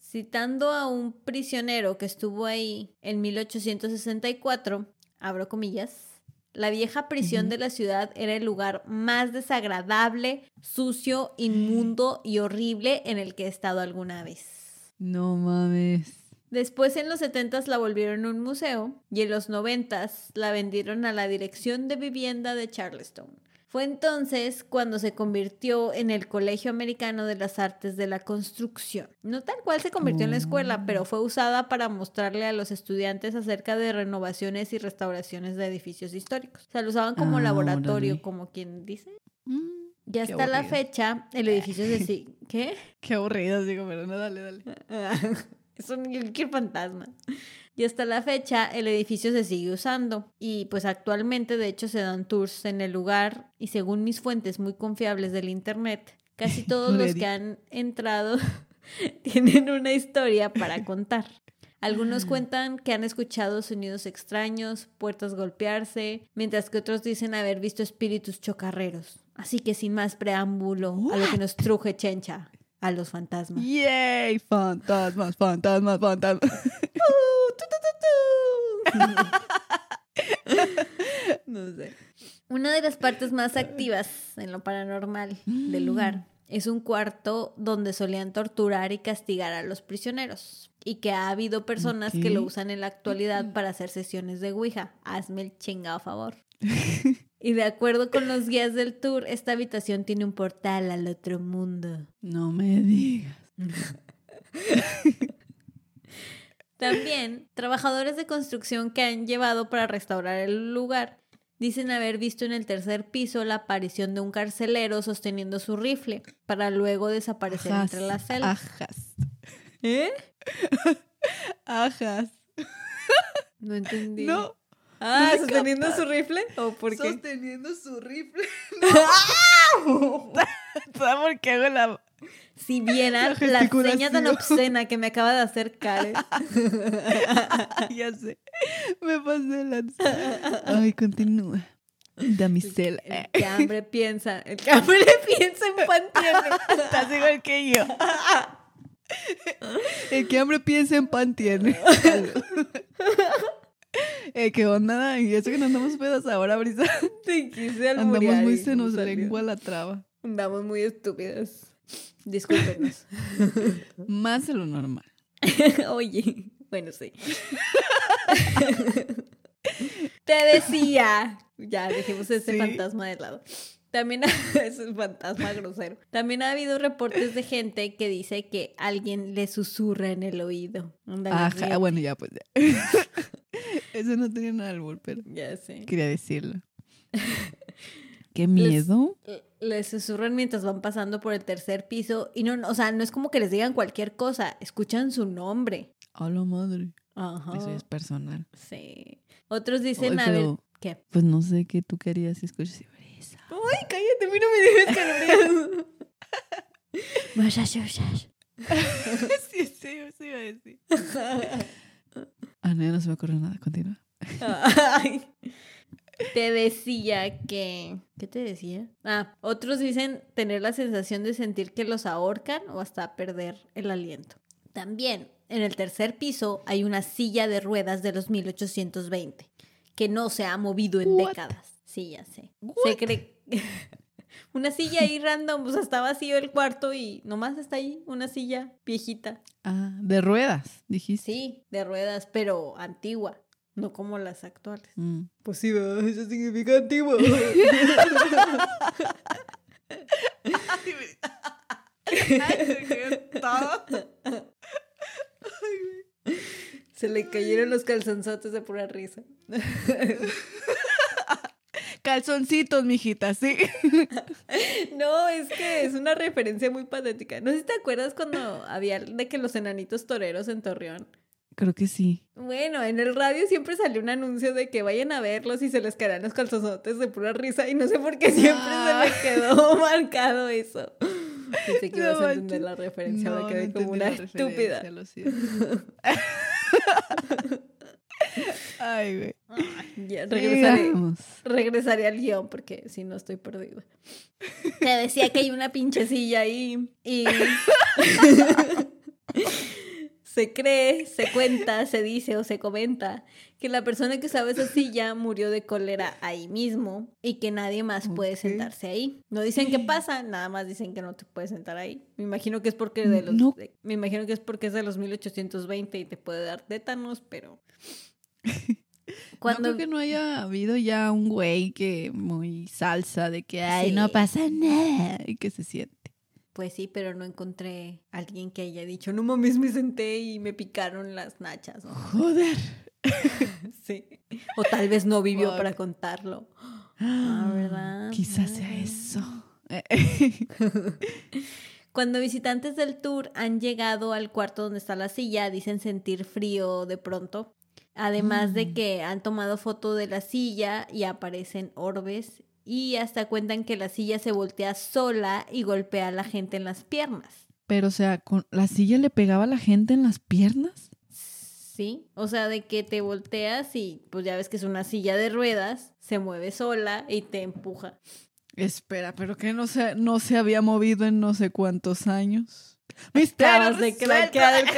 Citando a un prisionero que estuvo ahí en 1864, abro comillas, la vieja prisión de la ciudad era el lugar más desagradable, sucio, inmundo y horrible en el que he estado alguna vez. No mames. Después en los 70 la volvieron un museo y en los 90 la vendieron a la Dirección de Vivienda de Charleston. Fue entonces cuando se convirtió en el Colegio Americano de las Artes de la Construcción. No tal cual se convirtió en la escuela, pero fue usada para mostrarle a los estudiantes acerca de renovaciones y restauraciones de edificios históricos. O sea, lo usaban como ah, laboratorio, como quien dice. Mm, ya hasta la fecha, el edificio de... ¿Qué? Qué aburrido, digo, pero no, dale, dale. es un qué fantasma. Y hasta la fecha el edificio se sigue usando. Y pues actualmente de hecho se dan tours en el lugar y según mis fuentes muy confiables del internet, casi todos los que han entrado tienen una historia para contar. Algunos cuentan que han escuchado sonidos extraños, puertas golpearse, mientras que otros dicen haber visto espíritus chocarreros. Así que sin más preámbulo, a lo que nos truje Chencha, a los fantasmas. ¡Yay! Fantasmas, fantasmas, fantasmas. no sé. Una de las partes más activas en lo paranormal del lugar es un cuarto donde solían torturar y castigar a los prisioneros y que ha habido personas que lo usan en la actualidad para hacer sesiones de Ouija. Hazme el chingado favor. y de acuerdo con los guías del tour, esta habitación tiene un portal al otro mundo. No me digas. También, trabajadores de construcción que han llevado para restaurar el lugar dicen haber visto en el tercer piso la aparición de un carcelero sosteniendo su rifle para luego desaparecer entre las celdas. Ajas. ¿Eh? Ajas. No entendí. No. Ah, ¿sosteniendo su rifle? ¿O por qué? Sosteniendo su rifle. ¿Sabes por qué hago la si vieran la, seña tan obscena que me acaba de hacer Karen. ya sé. Me pasé la... Ay, continúa. Damisela. El, que hambre piensa. El que hambre piensa en pan tiene. Estás igual que yo. El que hambre piensa en pan tiene. Eh, ¿Qué onda? Y eso que no andamos pedas ahora, Brisa. Te quise Andamos muy se nos lengua la traba. Andamos muy estúpidas. Discúlpenos. Más de lo normal. Oye, bueno, sí. Te decía. Ya, dejemos ese fantasma de lado. También es un fantasma grosero. También ha habido reportes de gente que dice que alguien le susurra en el oído. Ajá, bueno, ya pues ya. Eso no tenía nada al pero ya sé. Quería decirlo. Qué miedo. Les, susurran mientras van pasando por el tercer piso y no, o sea, no es como que les digan cualquier cosa, escuchan su nombre. A la madre. Ajá. Eso es personal. Sí. Otros dicen, a ver, ¿qué? Pues no sé qué tú querías escuchar. Ay, cállate, a mí no me digas sí, sí, sí iba a decir. Ah, no, no se me ocurre nada. Continúa. Ay. Te decía que... ¿Qué te decía? Ah, otros dicen tener la sensación de sentir que los ahorcan o hasta perder el aliento. También, en el tercer piso hay una silla de ruedas de los 1820 que no se ha movido en décadas. Sí, ya sé. Se cree... una silla ahí random, o sea, está vacío el cuarto y nomás está ahí una silla viejita. Ah, de ruedas, dijiste. Sí, de ruedas, pero antigua. No como las actuales. Mm. Pues sí, eso significa antiguo. Se le cayeron los calzonzotes de pura risa. Calzoncitos, mijita, sí. No, es que es una referencia muy patética. No sé si te acuerdas cuando había de que los enanitos toreros en Torreón Creo que sí. Bueno, en el radio siempre salió un anuncio de que vayan a verlos y se les caerán los calzozotes de pura risa y no sé por qué siempre se me ah. quedó marcado eso. Pensé que ibas a entender la referencia, me quedé como una estúpida. Ay, güey. ya, regresaré, regresaré al guion porque si no estoy perdida. Te decía que hay una pinche silla ahí y... se cree, se cuenta, se dice o se comenta que la persona que usaba esa silla murió de cólera ahí mismo y que nadie más puede sentarse ahí. No dicen qué pasa, nada más dicen que no te puedes sentar ahí. Me imagino que es porque de los me imagino que es porque es de los 1820 y te puede dar tétanos, pero Cuando... No creo que no haya habido ya un güey que muy salsa de que ay, no pasa nada y que se siente. Pues sí, pero no encontré alguien que haya dicho, no mames, me senté y me picaron las nachas. Joder. sí. O tal vez no vivió para contarlo. Ah, ¿verdad? Quizás sea eso. Cuando visitantes del tour han llegado al cuarto donde está la silla, dicen sentir frío de pronto. Además de mm. que han tomado foto de la silla y aparecen orbes y hasta cuentan que la silla se voltea sola y golpea a la gente en las piernas. Pero, o sea, ¿con ¿la silla le pegaba a la gente en las piernas? ¿sí? O sea, de que te volteas y pues ya ves que es una silla de ruedas, se mueve sola y te empuja. Espera, pero que no se, no se había movido en no sé cuántos años. Mis de el cabello.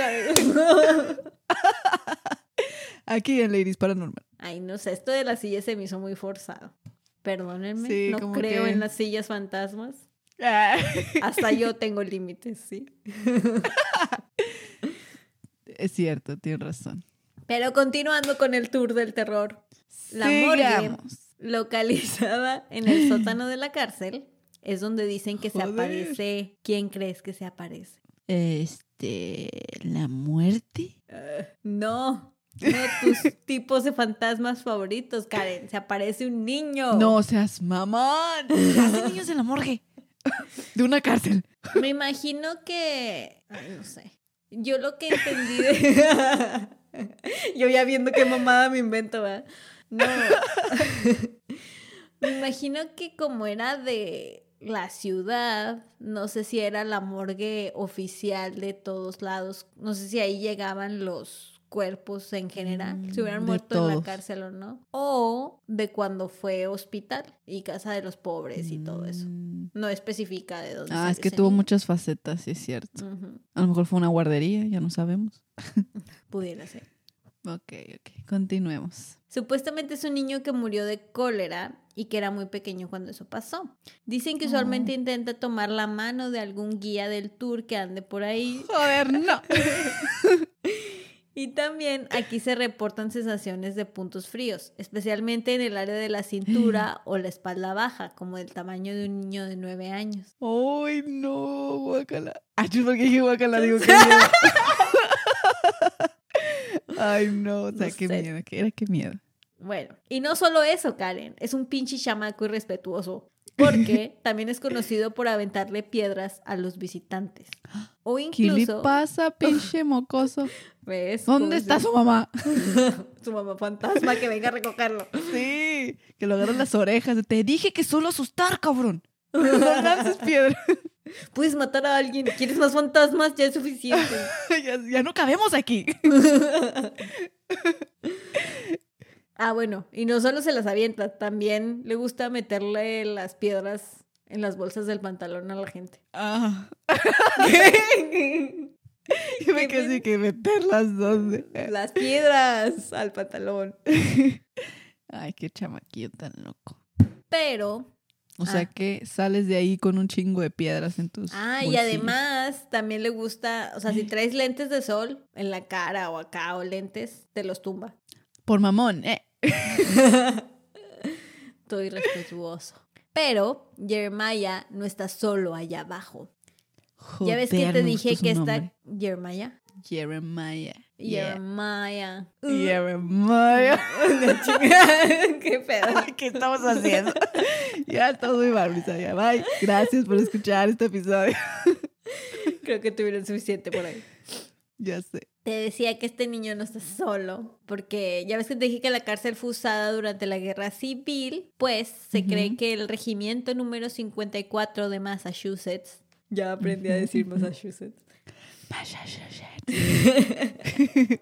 Aquí en Ladies Paranormal. Ay, no sé, esto de la silla se me hizo muy forzado. Perdónenme, no creo en las sillas fantasmas. Ah. Hasta yo tengo límites, sí. es cierto, tienes razón. Pero continuando con el tour del terror. La morgue, localizada en el sótano de la cárcel, es donde dicen que se aparece. ¿Quién crees que se aparece? Este. ¿La muerte? Ah, no. Uno de tus tipos de fantasmas favoritos, Karen. Se aparece un niño. No seas mamón. Hace niños en la morgue. De una cárcel. Me imagino que. Ay, no sé. Yo lo que entendí de. Yo ya viendo qué mamada me invento, ¿verdad? No. me imagino que como era de la ciudad, no sé si era la morgue oficial de todos lados, no sé si ahí llegaban los cuerpos en general, si hubieran mm, muerto en la cárcel o no, o de cuando fue hospital y casa de los pobres y todo eso. Mm. No especifica de dónde. Ah, es que tuvo muchas facetas, sí es cierto. A lo mejor fue una guardería, ya no sabemos. Pudiera ser. Ok, ok, continuemos. Supuestamente es un niño que murió de cólera y que era muy pequeño cuando eso pasó. Dicen que usualmente oh. intenta tomar la mano de algún guía del tour que ande por ahí. Joder, no. Y también aquí se reportan sensaciones de puntos fríos, especialmente en el área de la cintura o la espalda baja, como del tamaño de un niño de nueve años. ¡Ay, no! Guacala. Ay, ¿por qué dije guacala? Digo que Ay, no, o sea, qué miedo, era, qué miedo. Bueno, y no solo eso, Karen, es un pinche chamaco irrespetuoso porque también es conocido por aventarle piedras a los visitantes. O incluso... ¿Qué le pasa, pinche mocoso? ¿Ves? ¿Dónde está su mamá? su mamá fantasma que venga a recogerlo. Sí, que lo agarran las orejas. Te dije que solo asustar, cabrón. No lances piedras. Puedes matar a alguien. ¿Quieres más fantasmas? Ya es suficiente. ya no cabemos aquí. Ah, bueno, y no solo se las avienta, también le gusta meterle las piedras en las bolsas del pantalón a la gente. Ah. Yo me quedé así que meterlas donde. Las piedras al pantalón. Ay, qué chamaquillo tan loco. Pero. O sea ah. que sales de ahí con un chingo de piedras en tus. Ah, y además también le gusta, o sea, si traes lentes de sol en la cara o acá o lentes, te los tumba. Por mamón, eh. Estoy respetuoso. Pero Jeremiah no está solo allá abajo. ya ves que te dije que está Jeremiah. Jeremiah. Jeremiah. Jeremiah. ¿Qué pedo? ¿Qué estamos haciendo? ya estamos muy barbisa. Ya, bye. Gracias por escuchar este episodio. Creo que tuvieron suficiente por ahí. Ya sé. Te decía que este niño no está solo, porque ya ves que te dije que la cárcel fue usada durante la guerra civil, pues se cree que el regimiento número 54 de Massachusetts, ya aprendí a decir Massachusetts. Massachusetts.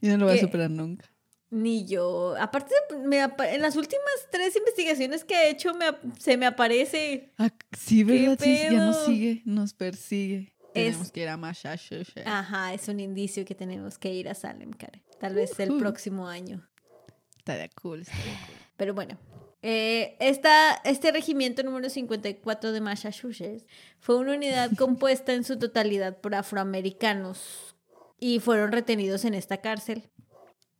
yo no lo voy a superar nunca. Ni yo. Aparte, en las últimas tres investigaciones que he hecho, se me aparece. Ah, sí, ¿verdad? Sí, ya nos sigue, nos persigue. Tenemos que ir a Massachusetts. Ajá, es un indicio que tenemos que ir a Salem, Karen. Tal vez el próximo año. De cool, está cool. Pero bueno, eh, esta, este regimiento número 54 de Massachusetts fue una unidad compuesta en su totalidad por afroamericanos y fueron retenidos en esta cárcel.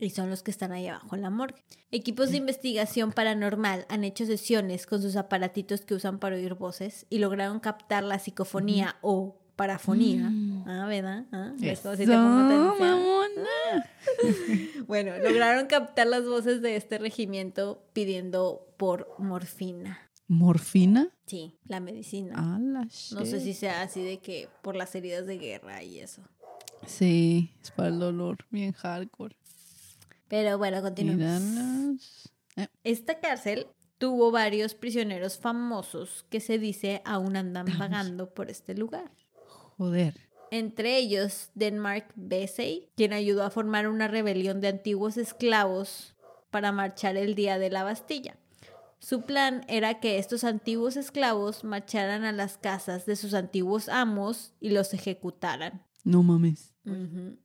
Y son los que están ahí abajo en la morgue. Equipos de investigación paranormal han hecho sesiones con sus aparatitos que usan para oír voces y lograron captar la psicofonía o parafonía. Mm. Ah, ¿verdad? Ah, Eso, bueno, lograron captar las voces de este regimiento pidiendo por morfina. ¿Morfina? Sí, la medicina. Ah, la no sé si sea así de que por las heridas de guerra y eso. Sí, es para el dolor, bien hardcore. Pero bueno, continuamos. Eh. Esta cárcel tuvo varios prisioneros famosos que se dice aún andan vagando por este lugar. Joder. entre ellos Denmark Vesey, quien ayudó a formar una rebelión de antiguos esclavos para marchar el día de la Bastilla. Su plan era que estos antiguos esclavos marcharan a las casas de sus antiguos amos y los ejecutaran. No mames.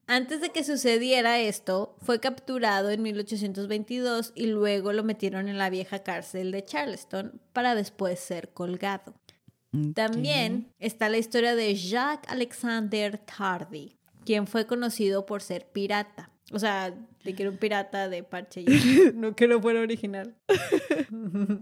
Antes de que sucediera esto, fue capturado en 1822 y luego lo metieron en la vieja cárcel de Charleston para después ser colgado. También está la historia de Jacques Alexander Tardy, quien fue conocido por ser pirata. O sea, de que era un pirata de parche. no que no fuera original.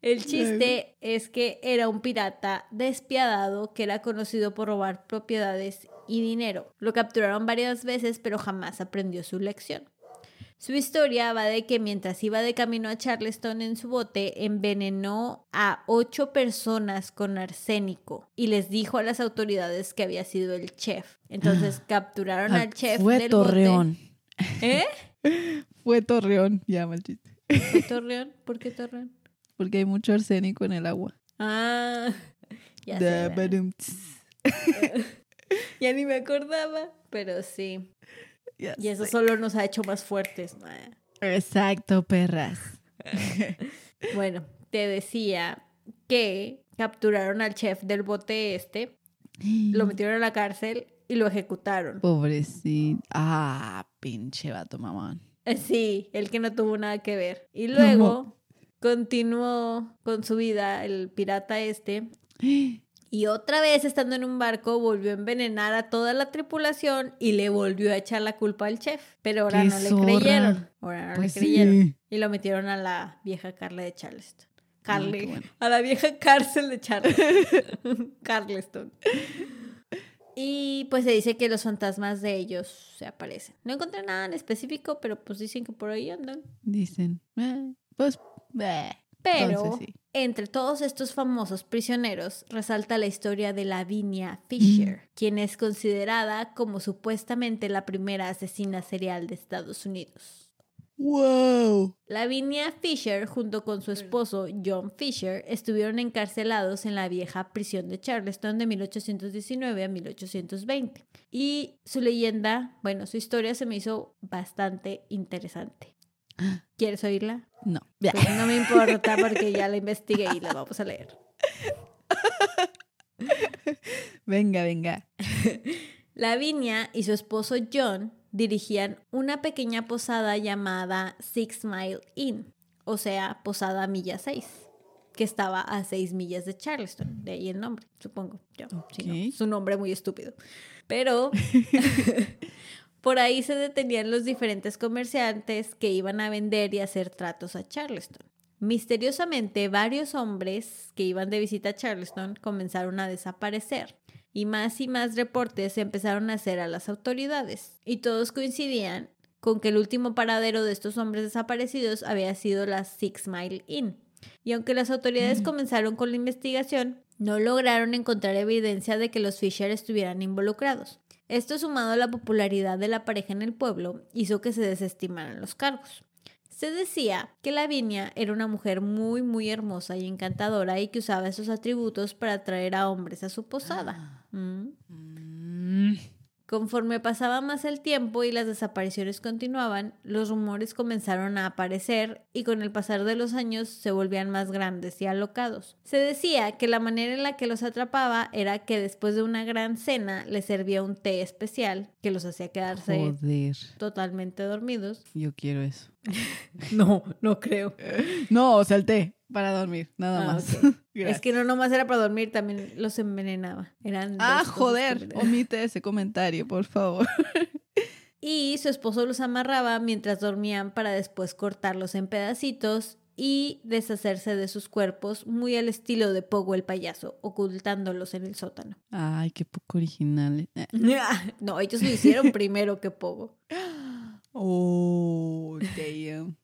El chiste es que era un pirata despiadado que era conocido por robar propiedades y dinero. Lo capturaron varias veces, pero jamás aprendió su lección. Su historia va de que mientras iba de camino a Charleston en su bote, envenenó a ocho personas con arsénico y les dijo a las autoridades que había sido el chef. Entonces capturaron al chef Fue Torreón. ¿Eh? Fue Torreón, ya mal chiste. ¿Fue Torreón? ¿Por qué Torreón? Porque hay mucho arsénico en el agua. Ah, ya sé. ya ni me acordaba, pero sí y eso solo nos ha hecho más fuertes. Exacto, perras. bueno, te decía que capturaron al chef del bote este, lo metieron a la cárcel y lo ejecutaron. Pobrecito. Ah, pinche vato mamón. Eh, sí, el que no tuvo nada que ver. Y luego continuó con su vida el pirata este. Y otra vez, estando en un barco, volvió a envenenar a toda la tripulación y le volvió a echar la culpa al chef. Pero ahora no le creyeron. Ahora no le pues creyeron. Y lo metieron a la vieja Carla de Charleston. Carly. A la vieja cárcel de Charleston. Carleston. Y pues se dice que los fantasmas de ellos se aparecen. No encontré nada en específico, pero pues dicen que por ahí andan. Dicen. Eh, pues. Pero entre todos estos famosos prisioneros resalta la historia de Lavinia Fisher, quien es considerada como supuestamente la primera asesina serial de Estados Unidos. ¡Wow! Lavinia Fisher, junto con su esposo John Fisher, estuvieron encarcelados en la vieja prisión de Charleston de 1819 a 1820. Y su leyenda, bueno, su historia se me hizo bastante interesante. ¿Quieres oírla? No. Pues no me importa porque ya la investigué y la vamos a leer. venga, venga. Lavinia y su esposo John dirigían una pequeña posada llamada Six Mile Inn, o sea, Posada Milla 6, que estaba a seis millas de Charleston, de ahí el nombre, supongo. Yo, su nombre muy estúpido. Pero Por ahí se detenían los diferentes comerciantes que iban a vender y hacer tratos a Charleston. Misteriosamente, varios hombres que iban de visita a Charleston comenzaron a desaparecer y más y más reportes se empezaron a hacer a las autoridades y todos coincidían con que el último paradero de estos hombres desaparecidos había sido la Six Mile Inn. Y aunque las autoridades mm. comenzaron con la investigación, no lograron encontrar evidencia de que los Fisher estuvieran involucrados. Esto sumado a la popularidad de la pareja en el pueblo hizo que se desestimaran los cargos. Se decía que Lavinia era una mujer muy muy hermosa y encantadora y que usaba esos atributos para atraer a hombres a su posada. Ah. ¿Mm? Mm. Conforme pasaba más el tiempo y las desapariciones continuaban, los rumores comenzaron a aparecer y con el pasar de los años se volvían más grandes y alocados. Se decía que la manera en la que los atrapaba era que después de una gran cena les servía un té especial que los hacía quedarse totalmente dormidos. Yo quiero eso. no, no creo. No, o sea, el té. Para dormir, nada ah, más. es que no nomás era para dormir, también los envenenaba. Eran ah, joder, omite ese comentario, por favor. y su esposo los amarraba mientras dormían para después cortarlos en pedacitos y deshacerse de sus cuerpos, muy al estilo de Pogo el payaso, ocultándolos en el sótano. Ay, qué poco original. No, ellos lo hicieron primero que Pogo. Oh, damn.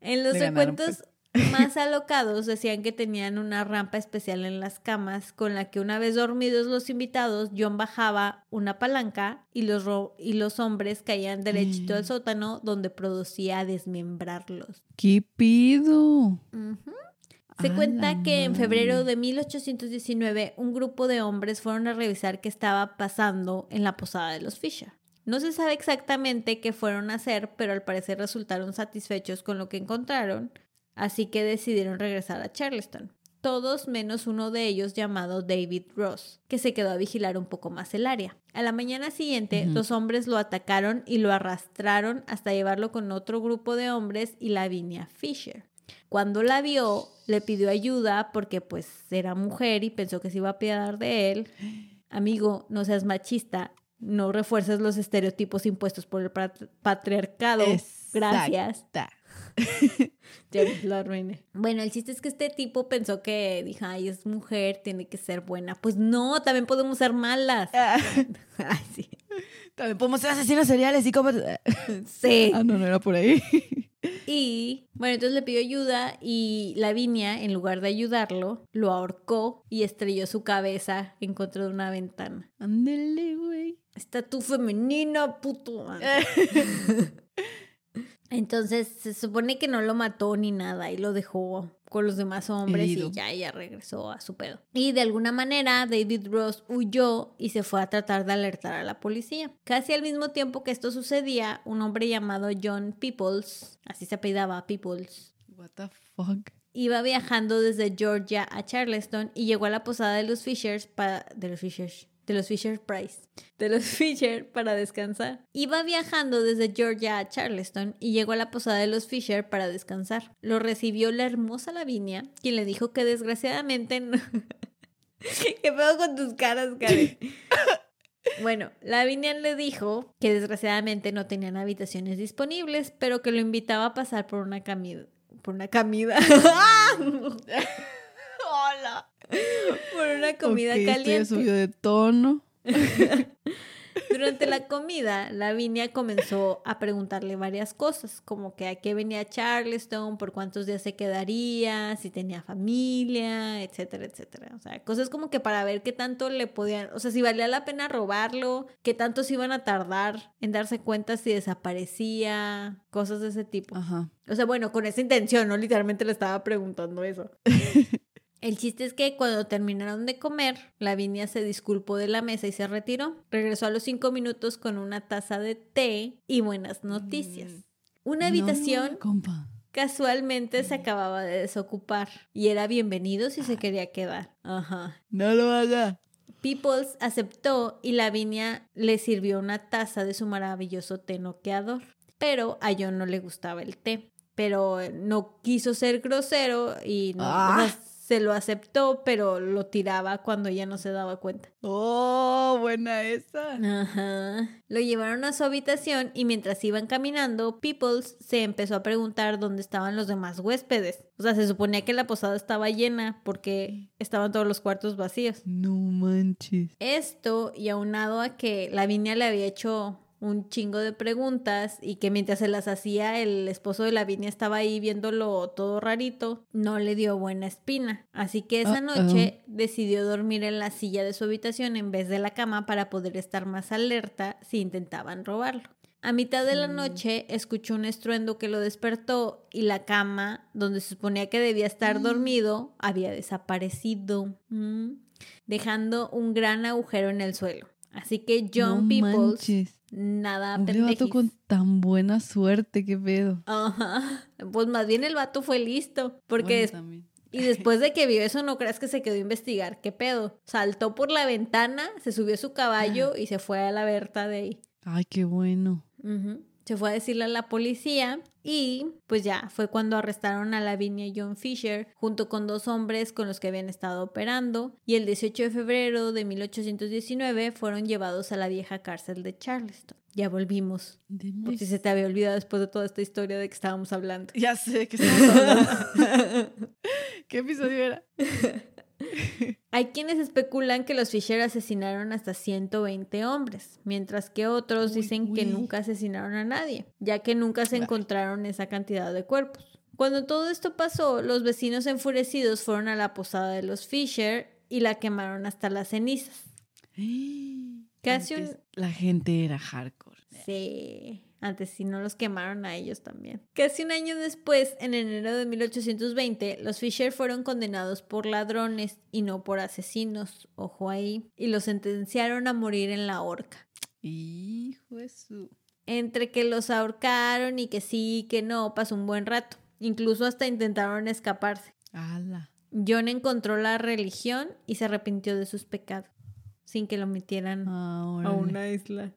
En los recuentos más alocados decían que tenían una rampa especial en las camas con la que una vez dormidos los invitados, John bajaba una palanca y los, y los hombres caían derechito al sótano donde producía desmembrarlos. ¿Qué pido? Se cuenta que en febrero de 1819 un grupo de hombres fueron a revisar qué estaba pasando en la posada de los Fisher. No se sabe exactamente qué fueron a hacer, pero al parecer resultaron satisfechos con lo que encontraron, así que decidieron regresar a Charleston. Todos menos uno de ellos llamado David Ross, que se quedó a vigilar un poco más el área. A la mañana siguiente, los hombres lo atacaron y lo arrastraron hasta llevarlo con otro grupo de hombres y Lavinia Fisher. Cuando la vio, le pidió ayuda porque pues era mujer y pensó que se iba a apiadar de él. Amigo, no seas machista, no refuerces los estereotipos impuestos por el patriarcado. Gracias. ya lo arruiné. Bueno, el chiste es que este tipo pensó que dijo, ay, es mujer, tiene que ser buena. Pues no, también podemos ser malas. Ah. ay, sí. También podemos ser asesinos seriales y como... sí. Ah, no, no era por ahí. Y bueno, entonces le pidió ayuda y Lavinia, en lugar de ayudarlo, lo ahorcó y estrelló su cabeza en contra de una ventana. Ándele, güey. Está tu femenina, puto. Entonces se supone que no lo mató ni nada y lo dejó con los demás hombres y ya ella regresó a su pedo. Y de alguna manera David Ross huyó y se fue a tratar de alertar a la policía. Casi al mismo tiempo que esto sucedía, un hombre llamado John Peoples, así se apellidaba Peoples. What the fuck? Iba viajando desde Georgia a Charleston y llegó a la posada de los Fishers para de los Fishers de los Fisher Price, de los Fisher para descansar. Iba viajando desde Georgia a Charleston y llegó a la posada de los Fisher para descansar. Lo recibió la hermosa Lavinia, quien le dijo que desgraciadamente no... ¿Qué pedo con tus caras, Karen? Bueno, Lavinia le dijo que desgraciadamente no tenían habitaciones disponibles, pero que lo invitaba a pasar por una camida. Por una camida. Hola. por una comida caliente. Esto subió de tono. Durante la comida, Lavinia comenzó a preguntarle varias cosas, como que a qué venía Charleston, por cuántos días se quedaría, si tenía familia, etcétera, etcétera. O sea, cosas como que para ver qué tanto le podían, o sea, si valía la pena robarlo, qué tanto se iban a tardar en darse cuenta si desaparecía, cosas de ese tipo. Ajá. O sea, bueno, con esa intención, no literalmente le estaba preguntando eso. El chiste es que cuando terminaron de comer, Lavinia se disculpó de la mesa y se retiró. Regresó a los cinco minutos con una taza de té y buenas noticias. Mm. Una habitación casualmente se acababa de desocupar y era bienvenido si se quería quedar. Ajá. No lo haga. Peoples aceptó y Lavinia le sirvió una taza de su maravilloso té noqueador. Pero a John no le gustaba el té. Pero no quiso ser grosero y no, ah se lo aceptó, pero lo tiraba cuando ya no se daba cuenta. Oh, buena esa. Ajá. Lo llevaron a su habitación y mientras iban caminando, Peoples se empezó a preguntar dónde estaban los demás huéspedes. O sea, se suponía que la posada estaba llena porque estaban todos los cuartos vacíos. No manches. Esto y aunado a que Lavinia le había hecho un chingo de preguntas y que mientras se las hacía el esposo de Lavinia estaba ahí viéndolo todo rarito, no le dio buena espina. Así que esa noche decidió dormir en la silla de su habitación en vez de la cama para poder estar más alerta si intentaban robarlo. A mitad de la mm. noche escuchó un estruendo que lo despertó y la cama donde se suponía que debía estar mm. dormido había desaparecido, mm, dejando un gran agujero en el suelo. Así que John Peoples nada Un vato con tan buena suerte, qué pedo. Ajá. Pues más bien el vato fue listo. Porque. y después de que vio eso, no creas que se quedó a investigar. ¿Qué pedo? Saltó por la ventana, se subió a su caballo y se fue a la Berta de ahí. Ay, qué bueno. Se fue a decirle a la policía y pues ya fue cuando arrestaron a Lavinia John Fisher junto con dos hombres con los que habían estado operando y el 18 de febrero de 1819 fueron llevados a la vieja cárcel de Charleston. Ya volvimos. Por si se te había olvidado después de toda esta historia de que estábamos hablando. Ya sé que estábamos hablando. ¿Qué episodio era? Hay quienes especulan que los Fisher asesinaron hasta 120 hombres, mientras que otros dicen que nunca asesinaron a nadie, ya que nunca se encontraron esa cantidad de cuerpos. Cuando todo esto pasó, los vecinos enfurecidos fueron a la posada de los Fisher y la quemaron hasta las cenizas. Casi La gente era hardcore. Sí. Antes si no los quemaron a ellos también. Casi un año después, en enero de 1820, los Fisher fueron condenados por ladrones y no por asesinos, ojo ahí, y los sentenciaron a morir en la horca. Hijo de su... Entre que los ahorcaron y que sí, que no, pasó un buen rato. Incluso hasta intentaron escaparse. ¡Hala! John encontró la religión y se arrepintió de sus pecados, sin que lo metieran Ah, a una isla.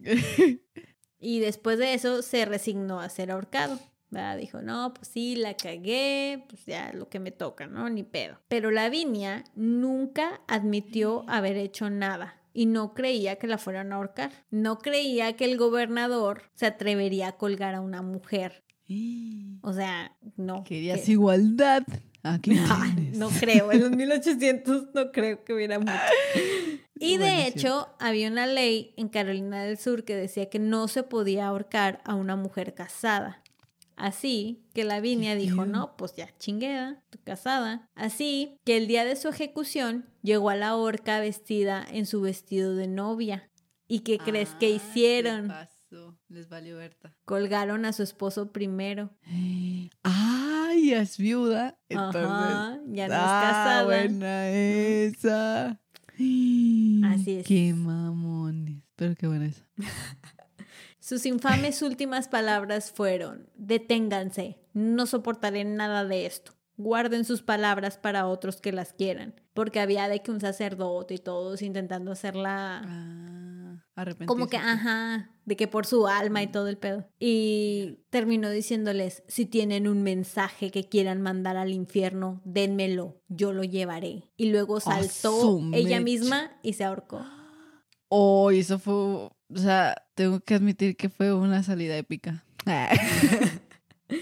y después de eso se resignó a ser ahorcado. ¿verdad? Dijo, no, pues sí, la cagué, pues ya lo que me toca, ¿no? Ni pedo. Pero Lavinia nunca admitió haber hecho nada y no creía que la fueran a ahorcar. No creía que el gobernador se atrevería a colgar a una mujer. O sea, no. Querías igualdad. Aquí no, no creo, en los 1800 no creo que hubiera mucho. Y de hecho, había una ley en Carolina del Sur que decía que no se podía ahorcar a una mujer casada. Así que Lavinia dijo, no, pues ya chingueda, tu casada. Así que el día de su ejecución llegó a la horca vestida en su vestido de novia. ¿Y qué crees que hicieron? ¿qué pasó? Les valió Berta. Colgaron a su esposo primero. ¡Ay, es viuda! Entonces, Ajá, ya no es ah, casada. buena esa. Así es. Qué mamones. Pero qué buena esa. Sus infames últimas palabras fueron, deténganse, no soportaré nada de esto. Guarden sus palabras para otros que las quieran. Porque había de que un sacerdote y todos intentando hacerla... Ah, como que, ajá, de que por su alma y todo el pedo. Y terminó diciéndoles, si tienen un mensaje que quieran mandar al infierno, dénmelo, yo lo llevaré. Y luego saltó ella misma y se ahorcó. Oh, eso fue, o sea, tengo que admitir que fue una salida épica. sí,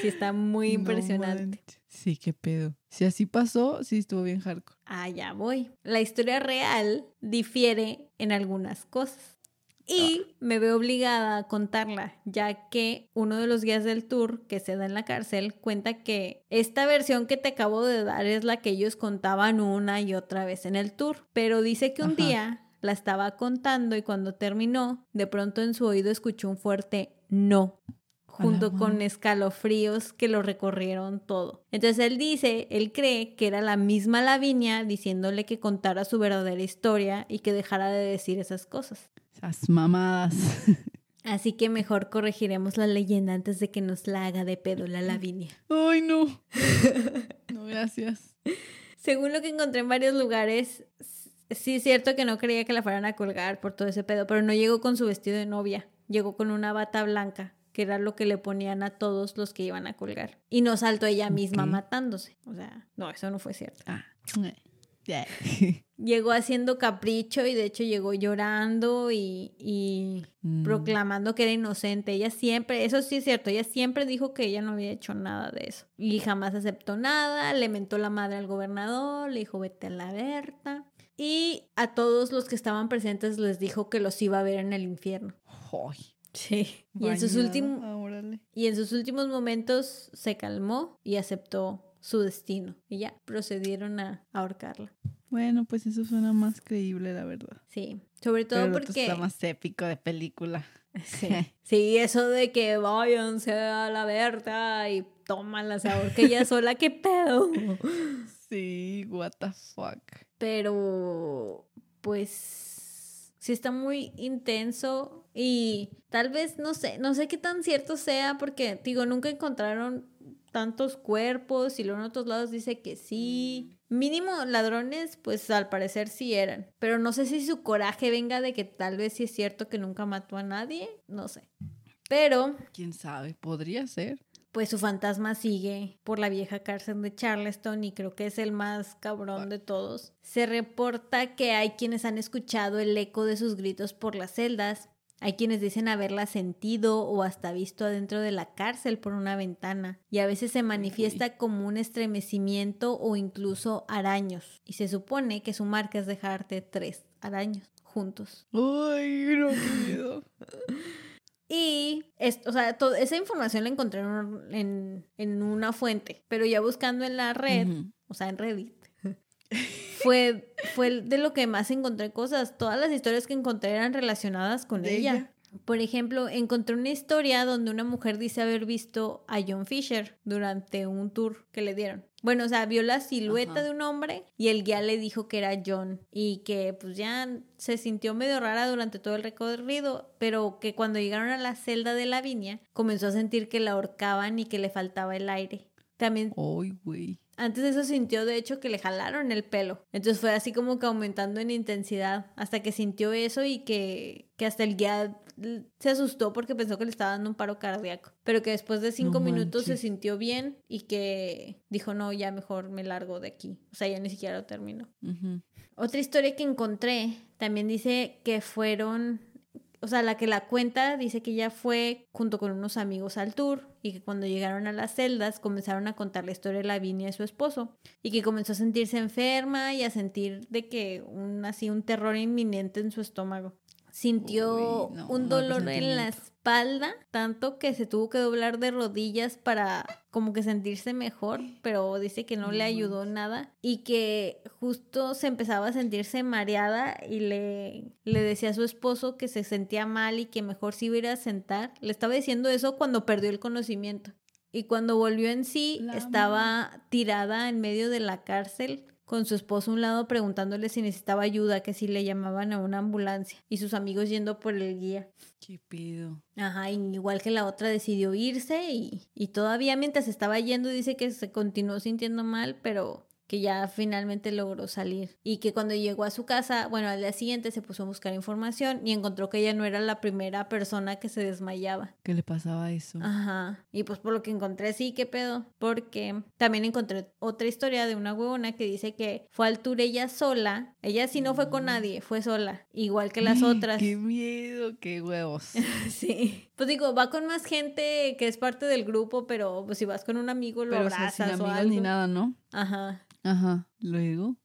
sí, está muy impresionante. Sí, qué pedo. Si así pasó, sí estuvo bien hardcore. Allá voy. La historia real difiere en algunas cosas. Y ah. me veo obligada a contarla, ya que uno de los guías del tour que se da en la cárcel cuenta que esta versión que te acabo de dar es la que ellos contaban una y otra vez en el tour, pero dice que un día la estaba contando y cuando terminó, de pronto en su oído escuchó un fuerte no junto con escalofríos que lo recorrieron todo. Entonces él dice, él cree que era la misma Lavinia diciéndole que contara su verdadera historia y que dejara de decir esas cosas. Esas mamadas. Así que mejor corregiremos la leyenda antes de que nos la haga de pedo la Lavinia. Ay, no. No, gracias. Según lo que encontré en varios lugares, sí es cierto que no creía que la fueran a colgar por todo ese pedo, pero no llegó con su vestido de novia. Llegó con una bata blanca, que era lo que le ponían a todos los que iban a colgar. Y no saltó ella misma matándose. O sea, no, eso no fue cierto. Ah. llegó haciendo capricho y de hecho llegó llorando y, mm. proclamando que era inocente. Ella siempre, eso sí es cierto, ella siempre dijo que ella no había hecho nada de eso. Y jamás aceptó nada, le mentó la madre al gobernador, le dijo vete a la Berta. Y a todos los que estaban presentes les dijo que los iba a ver en el infierno. Sí. Y en, sus últimos, y en sus últimos momentos se calmó y aceptó su destino. Y ya procedieron a ahorcarla. Bueno, pues eso suena más creíble, la verdad. Sí, sobre todo porque... Está más épico de película. Sí. sí, eso de que váyanse a la Berta y tómala, se ahorca ella sola, ¿qué pedo? Sí, what the fuck. Pero, pues, sí está muy intenso y tal vez, no sé, no sé qué tan cierto sea porque, digo, nunca encontraron tantos cuerpos y luego en otros lados dice que sí. Mínimo ladrones, pues al parecer sí eran. Pero no sé si su coraje venga de que tal vez sí es cierto que nunca mató a nadie, no sé. Pero... ¿Quién sabe? Podría ser. Pues su fantasma sigue por la vieja cárcel de Charleston y creo que es el más cabrón de todos. Se reporta que hay quienes han escuchado el eco de sus gritos por las celdas hay quienes dicen haberla sentido o hasta visto adentro de la cárcel por una ventana y a veces se manifiesta como un estremecimiento o incluso araños. Y se supone que su marca es dejarte tres araños juntos. ¡Ay, no miedo! Y o sea, esa información la encontré en, en, una fuente, pero ya buscando en la red, o sea, en Reddit, fue, fue de lo que más encontré cosas. Todas las historias que encontré eran relacionadas con ella? Por ejemplo, encontré una historia donde una mujer dice haber visto a John Fisher durante un tour que le dieron. Bueno, o sea, vio la silueta de un hombre y el guía le dijo que era John y que pues ya se sintió medio rara durante todo el recorrido, pero que cuando llegaron a la celda de la viña comenzó a sentir que la ahorcaban y que le faltaba el aire. También... ¡Ay, güey! Antes de eso sintió de hecho que le jalaron el pelo. Entonces fue así como que aumentando en intensidad hasta que sintió eso y que, que hasta el guía se asustó porque pensó que le estaba dando un paro cardíaco. Pero que después de cinco minutos se sintió bien y que dijo, no, ya mejor me largo de aquí. O sea, ya ni siquiera lo terminó. Otra historia que encontré también dice que fueron o sea, la que la cuenta dice que ella fue junto con unos amigos al tour y que cuando llegaron a las celdas comenzaron a contar la historia de Lavinia y su esposo y que comenzó a sentirse enferma y a sentir de que un así un terror inminente en su estómago sintió un dolor en la espalda, tanto que se tuvo que doblar de rodillas para como que sentirse mejor, pero dice que no le ayudó nada y que justo se empezaba a sentirse mareada y le, le decía a su esposo que se sentía mal y que mejor se iba a ir a sentar. Le estaba diciendo eso cuando perdió el conocimiento. Y cuando volvió en sí, estaba tirada en medio de la cárcel con su esposo a un lado preguntándole si necesitaba ayuda, que si le llamaban a una ambulancia y sus amigos yendo por el guía. ¿Qué pido? Ajá, igual que la otra decidió irse y, y todavía mientras estaba yendo dice que se continuó sintiendo mal, pero que ya finalmente logró salir y que cuando llegó a su casa, bueno, al día siguiente se puso a buscar información y encontró que ella no era la primera persona que se desmayaba. ¿Qué le pasaba eso? Ajá. Y pues por lo que encontré, sí, qué pedo, porque también encontré otra historia de una huevona que dice que fue al tour ella sola, ella sí no fue con mm. nadie, fue sola, igual que las otras. Qué miedo, qué huevos. sí. Pues digo, va con más gente que es parte del grupo, pero pues si vas con un amigo lo pero, abrazas o, ni nada, ¿no? Ajá. Ajá, luego.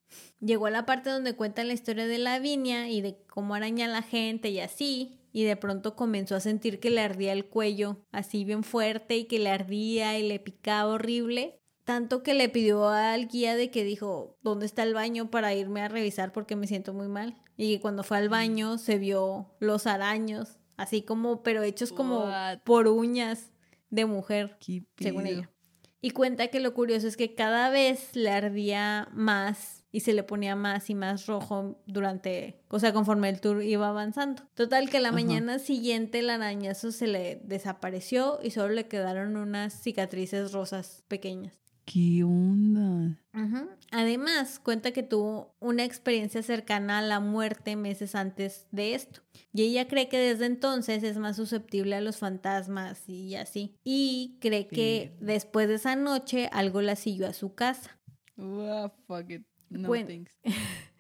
Llegó a la parte donde cuenta la historia de la viña y de cómo araña a la gente y así, y de pronto comenzó a sentir que le ardía el cuello, así bien fuerte, y que le ardía y le picaba horrible. Tanto que le pidió al guía de que dijo, ¿dónde está el baño para irme a revisar porque me siento muy mal? Y cuando fue al baño se vio los araños, así como, pero hechos como por uñas de mujer, según ella. Y cuenta que lo curioso es que cada vez le ardía más y se le ponía más y más rojo durante, o sea, conforme el tour iba avanzando. Total que la mañana siguiente el arañazo se le desapareció y solo le quedaron unas cicatrices rosas pequeñas. ¿Qué onda? Además, cuenta que tuvo una experiencia cercana a la muerte meses antes de esto. Y ella cree que desde entonces es más susceptible a los fantasmas y así. Y cree que después de esa noche algo la siguió a su casa. fuck it. No thanks.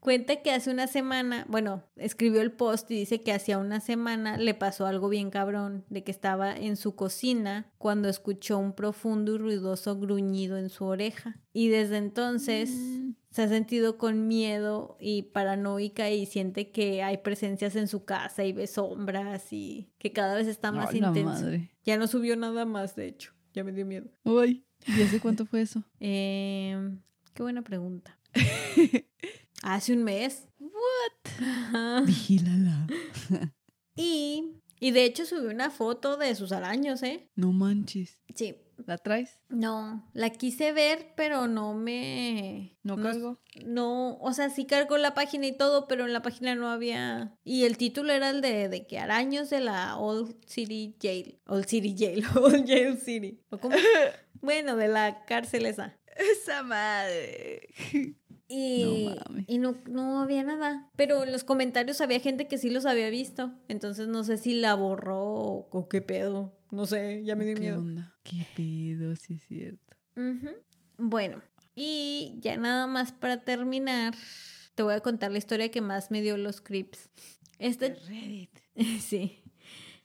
Cuenta que hace una semana, bueno, escribió el post y dice que hacía una semana le pasó algo bien cabrón, de que estaba en su cocina cuando escuchó un profundo y ruidoso gruñido en su oreja. Y desde entonces mm. se ha sentido con miedo y paranoica y siente que hay presencias en su casa y ve sombras y que cada vez está más intenso. Ya no subió nada más, de hecho. Ya me dio miedo. Uy, ¿y hace cuánto fue eso? Eh, qué buena pregunta. Hace un mes. What? Vigílala. y, y de hecho subió una foto de sus araños, ¿eh? No manches. Sí. ¿La traes? No, la quise ver, pero no me... ¿No cargo? No, o sea, sí cargó la página y todo, pero en la página no había... Y el título era el de, de que araños de la Old City Jail. Old City Jail, Old Jail City. ¿O cómo? bueno, de la cárcel esa. Esa madre. Y, no, y no, no, había nada. Pero en los comentarios había gente que sí los había visto. Entonces no sé si la borró o, qué pedo. No sé, ya me dio miedo. ¿Qué pedo? Sí es cierto. Bueno, y ya nada más para terminar, te voy a contar la historia que más me dio los creeps. Este... Reddit. sí.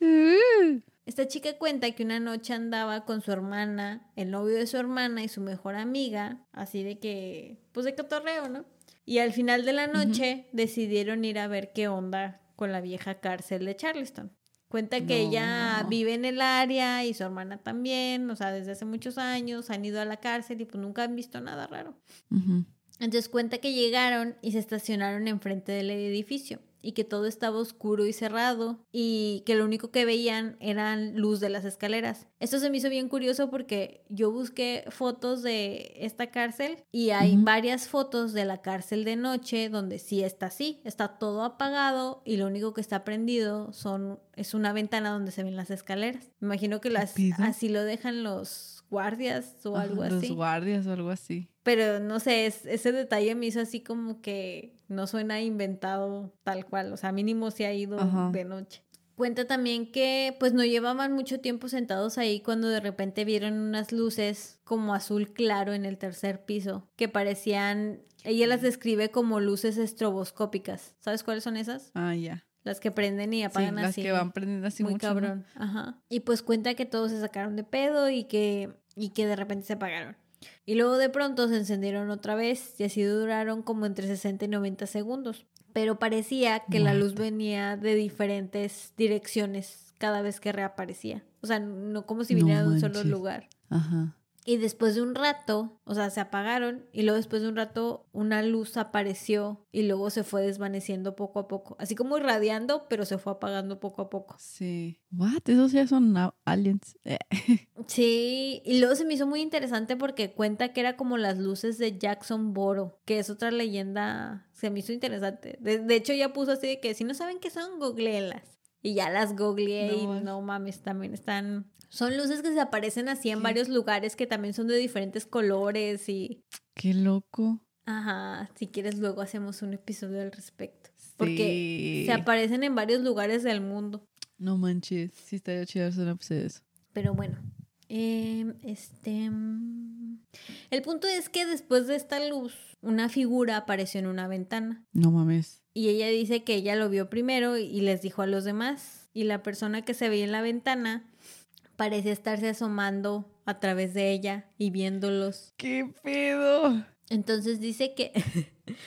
Uh. Esta chica cuenta que una noche andaba con su hermana, el novio de su hermana y su mejor amiga, así de que, pues de cotorreo, ¿no? Y al final de la noche decidieron ir a ver qué onda con la vieja cárcel de Charleston. Cuenta que ella vive en el área y su hermana también, o sea, desde hace muchos años han ido a la cárcel y pues nunca han visto nada raro. Entonces cuenta que llegaron y se estacionaron enfrente del edificio y que todo estaba oscuro y cerrado y que lo único que veían eran luz de las escaleras. Esto se me hizo bien curioso porque yo busqué fotos de esta cárcel y hay varias fotos de la cárcel de noche donde sí está así, está todo apagado y lo único que está prendido son es una ventana donde se ven las escaleras. Me imagino que las así lo dejan los guardias o algo así. Los guardias o algo así. Pero no sé, ese detalle me hizo así como que no suena inventado tal cual, o sea, mínimo se ha ido de noche. Cuenta también que pues no llevaban mucho tiempo sentados ahí cuando de repente vieron unas luces como azul claro en el tercer piso que parecían, ella las describe como luces estroboscópicas. ¿Sabes cuáles son esas? Ah, ya. Las que prenden y apagan sí, las así. que van prendiendo así muy cabrón. Ajá. Y pues cuenta que todos se sacaron de pedo y que y que de repente se apagaron. Y luego de pronto se encendieron otra vez y así duraron como entre 60 y 90 segundos. Pero parecía que la luz venía de diferentes direcciones cada vez que reaparecía. O sea, no como si viniera de un solo lugar. Ajá. Y después de un rato, o sea, se apagaron y luego después de un rato una luz apareció y luego se fue desvaneciendo poco a poco. Así como irradiando, pero se fue apagando poco a poco. Sí. What? Esos ya son aliens. sí. Y luego se me hizo muy interesante porque cuenta que era como las luces de Jackson Boro, que es otra leyenda. Se me hizo interesante. De, hecho, ya puso así de que si no saben qué son, googleenlas. Y ya las googleé y no mames, también están son luces que se aparecen así en varios lugares que también son de diferentes colores y... Qué loco. Ajá, si quieres luego hacemos un episodio al respecto. Porque se aparecen en varios lugares del mundo. No manches, sí estaría chido hacer un episodio de eso. Pero bueno, em, este... El punto es que después de esta luz, una figura apareció en una ventana. No mames. Y ella dice que ella lo vio primero y les dijo a los demás. Y la persona que se veía en la ventana parece estarse asomando a través de ella y viéndolos. ¡Qué pedo! Entonces dice que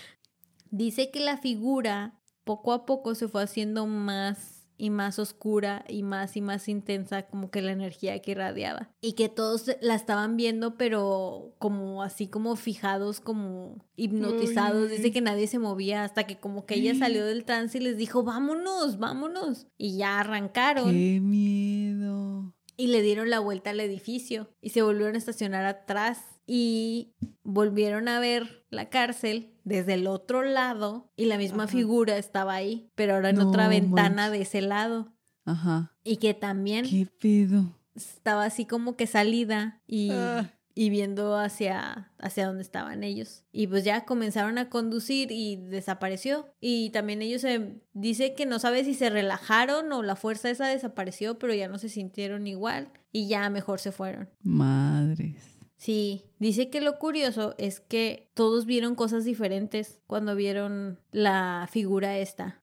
dice que la figura poco a poco se fue haciendo más y más oscura y más y más intensa como que la energía que irradiaba. Y que todos la estaban viendo pero como así como fijados como hipnotizados dice que nadie se movía hasta que como que ella salió del trance y les dijo vámonos vámonos y ya arrancaron. Qué miedo. Y le dieron la vuelta al edificio y se volvieron a estacionar atrás y volvieron a ver la cárcel desde el otro lado y la misma figura estaba ahí, pero ahora en otra ventana de ese lado. Ajá. Y que también... ¿Qué pedo? Estaba así como que salida y... Ah y viendo hacia, hacia donde estaban ellos. Y pues ya comenzaron a conducir y desapareció. Y también ellos se dice que no sabe si se relajaron o la fuerza esa desapareció, pero ya no se sintieron igual y ya mejor se fueron. Madres. Sí, dice que lo curioso es que todos vieron cosas diferentes cuando vieron la figura esta.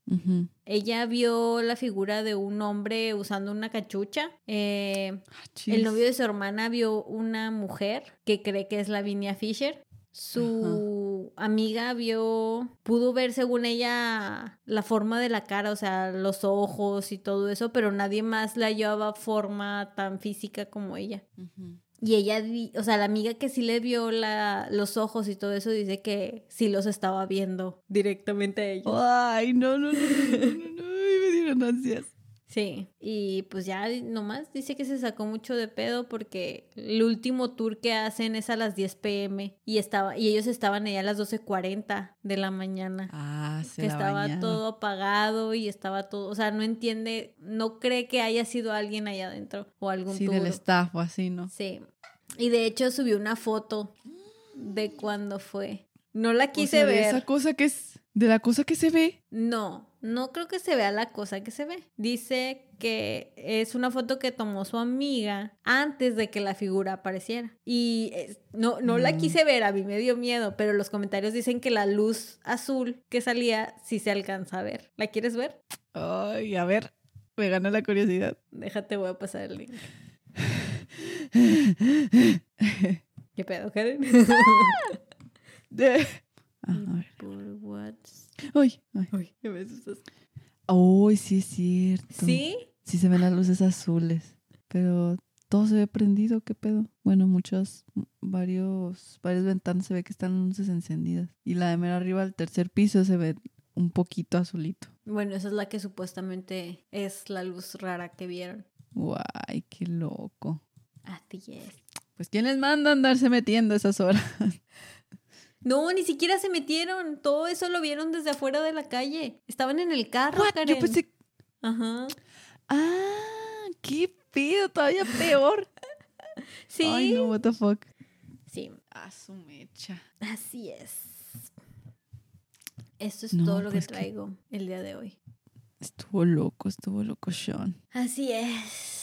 Ella vio la figura de un hombre usando una cachucha. Eh, ah, el novio de su hermana vio una mujer que cree que es Lavinia Fisher. Su amiga vio, pudo ver según ella la forma de la cara, o sea, los ojos y todo eso, pero nadie más la llevaba forma tan física como ella. Y ella, o sea, la amiga que sí le vio la, los ojos y todo eso dice que sí los estaba viendo directamente a ellos. Ay, no, no, no, no, no, no, me dieron ansias. Sí, y pues ya nomás dice que se sacó mucho de pedo porque el último tour que hacen es a las 10 pm y estaba y ellos estaban allá a las 12:40 de la mañana. Ah, se Que estaba todo apagado y estaba todo, o sea, no entiende, no cree que haya sido alguien allá adentro o algún Sí, del staff o así, ¿no? Sí. Y de hecho subió una foto de cuando fue. No la quise ver. esa cosa que es de la cosa que se ve. No, no creo que se vea la cosa que se ve. Dice que es una foto que tomó su amiga antes de que la figura apareciera. Y no, no la mm. quise ver, a mí me dio miedo, pero los comentarios dicen que la luz azul que salía sí se alcanza a ver. ¿La quieres ver? Ay, a ver, me gana la curiosidad. Déjate, voy a pasar el link. ¿Qué pedo, Karen? de... Ah, a ver. Ay, ay. Ay, sí es cierto. ¿Sí? Sí se ven las luces azules, pero todo se ve prendido, ¿qué pedo? Bueno, muchos, varios, varias ventanas se ve que están luces encendidas. Y la de mera arriba, al tercer piso, se ve un poquito azulito. Bueno, esa es la que supuestamente es la luz rara que vieron. Guay, qué loco. Así es. Pues ¿quién les manda a andarse metiendo esas horas? No, ni siquiera se metieron. Todo eso lo vieron desde afuera de la calle. Estaban en el carro, Karen. Yo pensé... Ajá. Ah, qué pedo, todavía peor. sí. Ay, no, what the fuck. Sí. A su mecha. Así es. Esto es todo lo que pues traigo el día de hoy. Estuvo loco, estuvo loco Sean. Así es.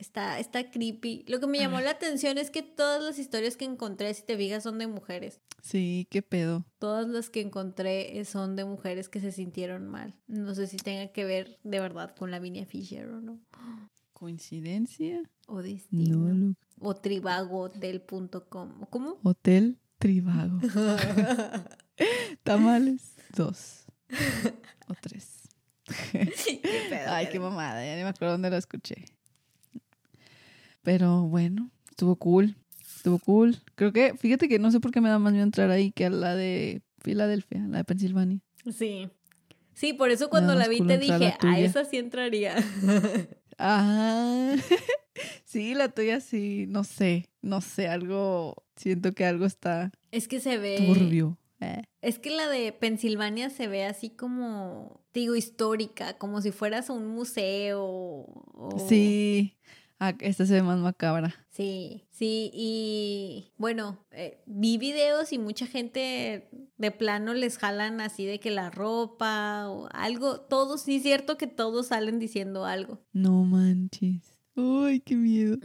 Está, está creepy. Lo que me llamó la atención es que todas las historias que encontré, si te fijas, son de mujeres. Sí, qué pedo. Todas las que encontré son de mujeres que se sintieron mal. No sé si tenga que ver de verdad con la Lavinia Fisher o no. ¿Coincidencia? O destino. o tribagohotel.com. ¿Cómo? Hotel Tribago. Tamales, dos. o tres. Ay, qué mamada, ya ni me acuerdo dónde lo escuché. Pero bueno, estuvo cool. Estuvo cool. Creo que, fíjate que no sé por qué me da más miedo entrar ahí que a la de Filadelfia, la de Pensilvania. Sí. Sí, por eso cuando la vi te dije, a esa sí entraría. Ah, sí, la tuya sí, no sé, no sé, algo, siento que algo está... Es que se ve... Turbio. Eh. Es que la de Pensilvania se ve así como, digo, histórica, como si fueras a un museo. Sí, ah, esta se ve más macabra. Sí, sí, y bueno, eh, vi videos y mucha gente de plano les jalan así de que la ropa o algo, todos, sí es cierto que todos salen diciendo algo. No manches. Ay, qué miedo.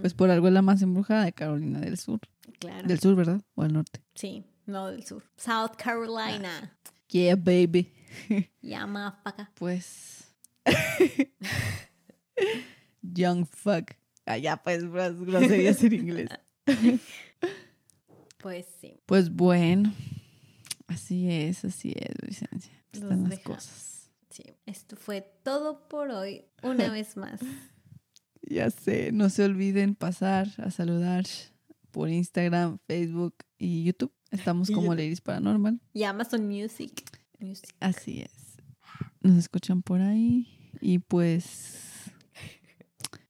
Pues por algo es la más embrujada de Carolina del Sur. Claro. Del sur, ¿verdad? O del norte. Sí. No, del sur. South Carolina. Yeah, baby. Yeah, motherfucker. Pues. Young fuck. Allá, ah, pues, groserías en inglés. Pues sí. Pues bueno. Así es, así es, licencia. Están las cosas. Sí, esto fue todo por hoy. Una vez más. Ya sé, no se olviden pasar a saludar por Instagram, Facebook y YouTube. Estamos como Ladies Paranormal. Y Amazon Music. Así es. Nos escuchan por ahí. Y pues.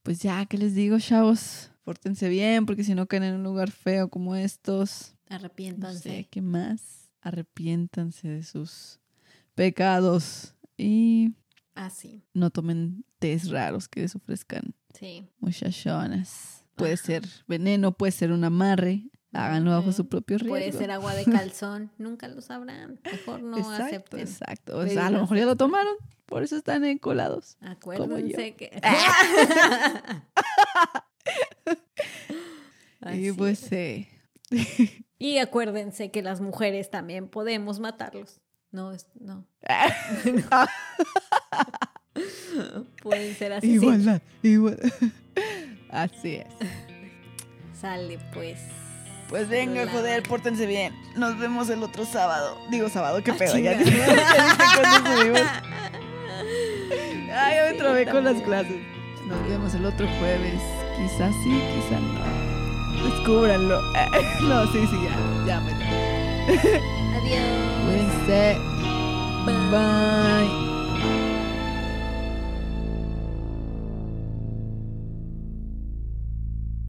Pues ya, ¿qué les digo, chavos? Pórtense bien, porque si no caen en un lugar feo como estos. Arrepiéntanse. ¿Qué más? Arrepiéntanse de sus pecados. Y. Así. no tomen tés raros que les ofrezcan. Sí. Muchachonas. Puede ser veneno, puede ser un amarre. Háganlo bajo su propio riesgo. Puede ser agua de calzón, nunca lo sabrán. Mejor no exacto, acepten. Exacto, o sea, a lo mejor ya lo tomaron, por eso están encolados. Acuérdense que. y pues eh. y acuérdense que las mujeres también podemos matarlos. No, no. Pueden ser así. Igualdad, igual. Así es. Sale pues. Pues venga, joder, pórtense bien. Nos vemos el otro sábado. Digo sábado, qué ah, pedo. Ya, Ay, ya me trabé con las clases. Nos vemos el otro jueves. Quizás sí, quizás no. Descúbranlo. No, sí, sí, ya. Ya, Adiós. Bye.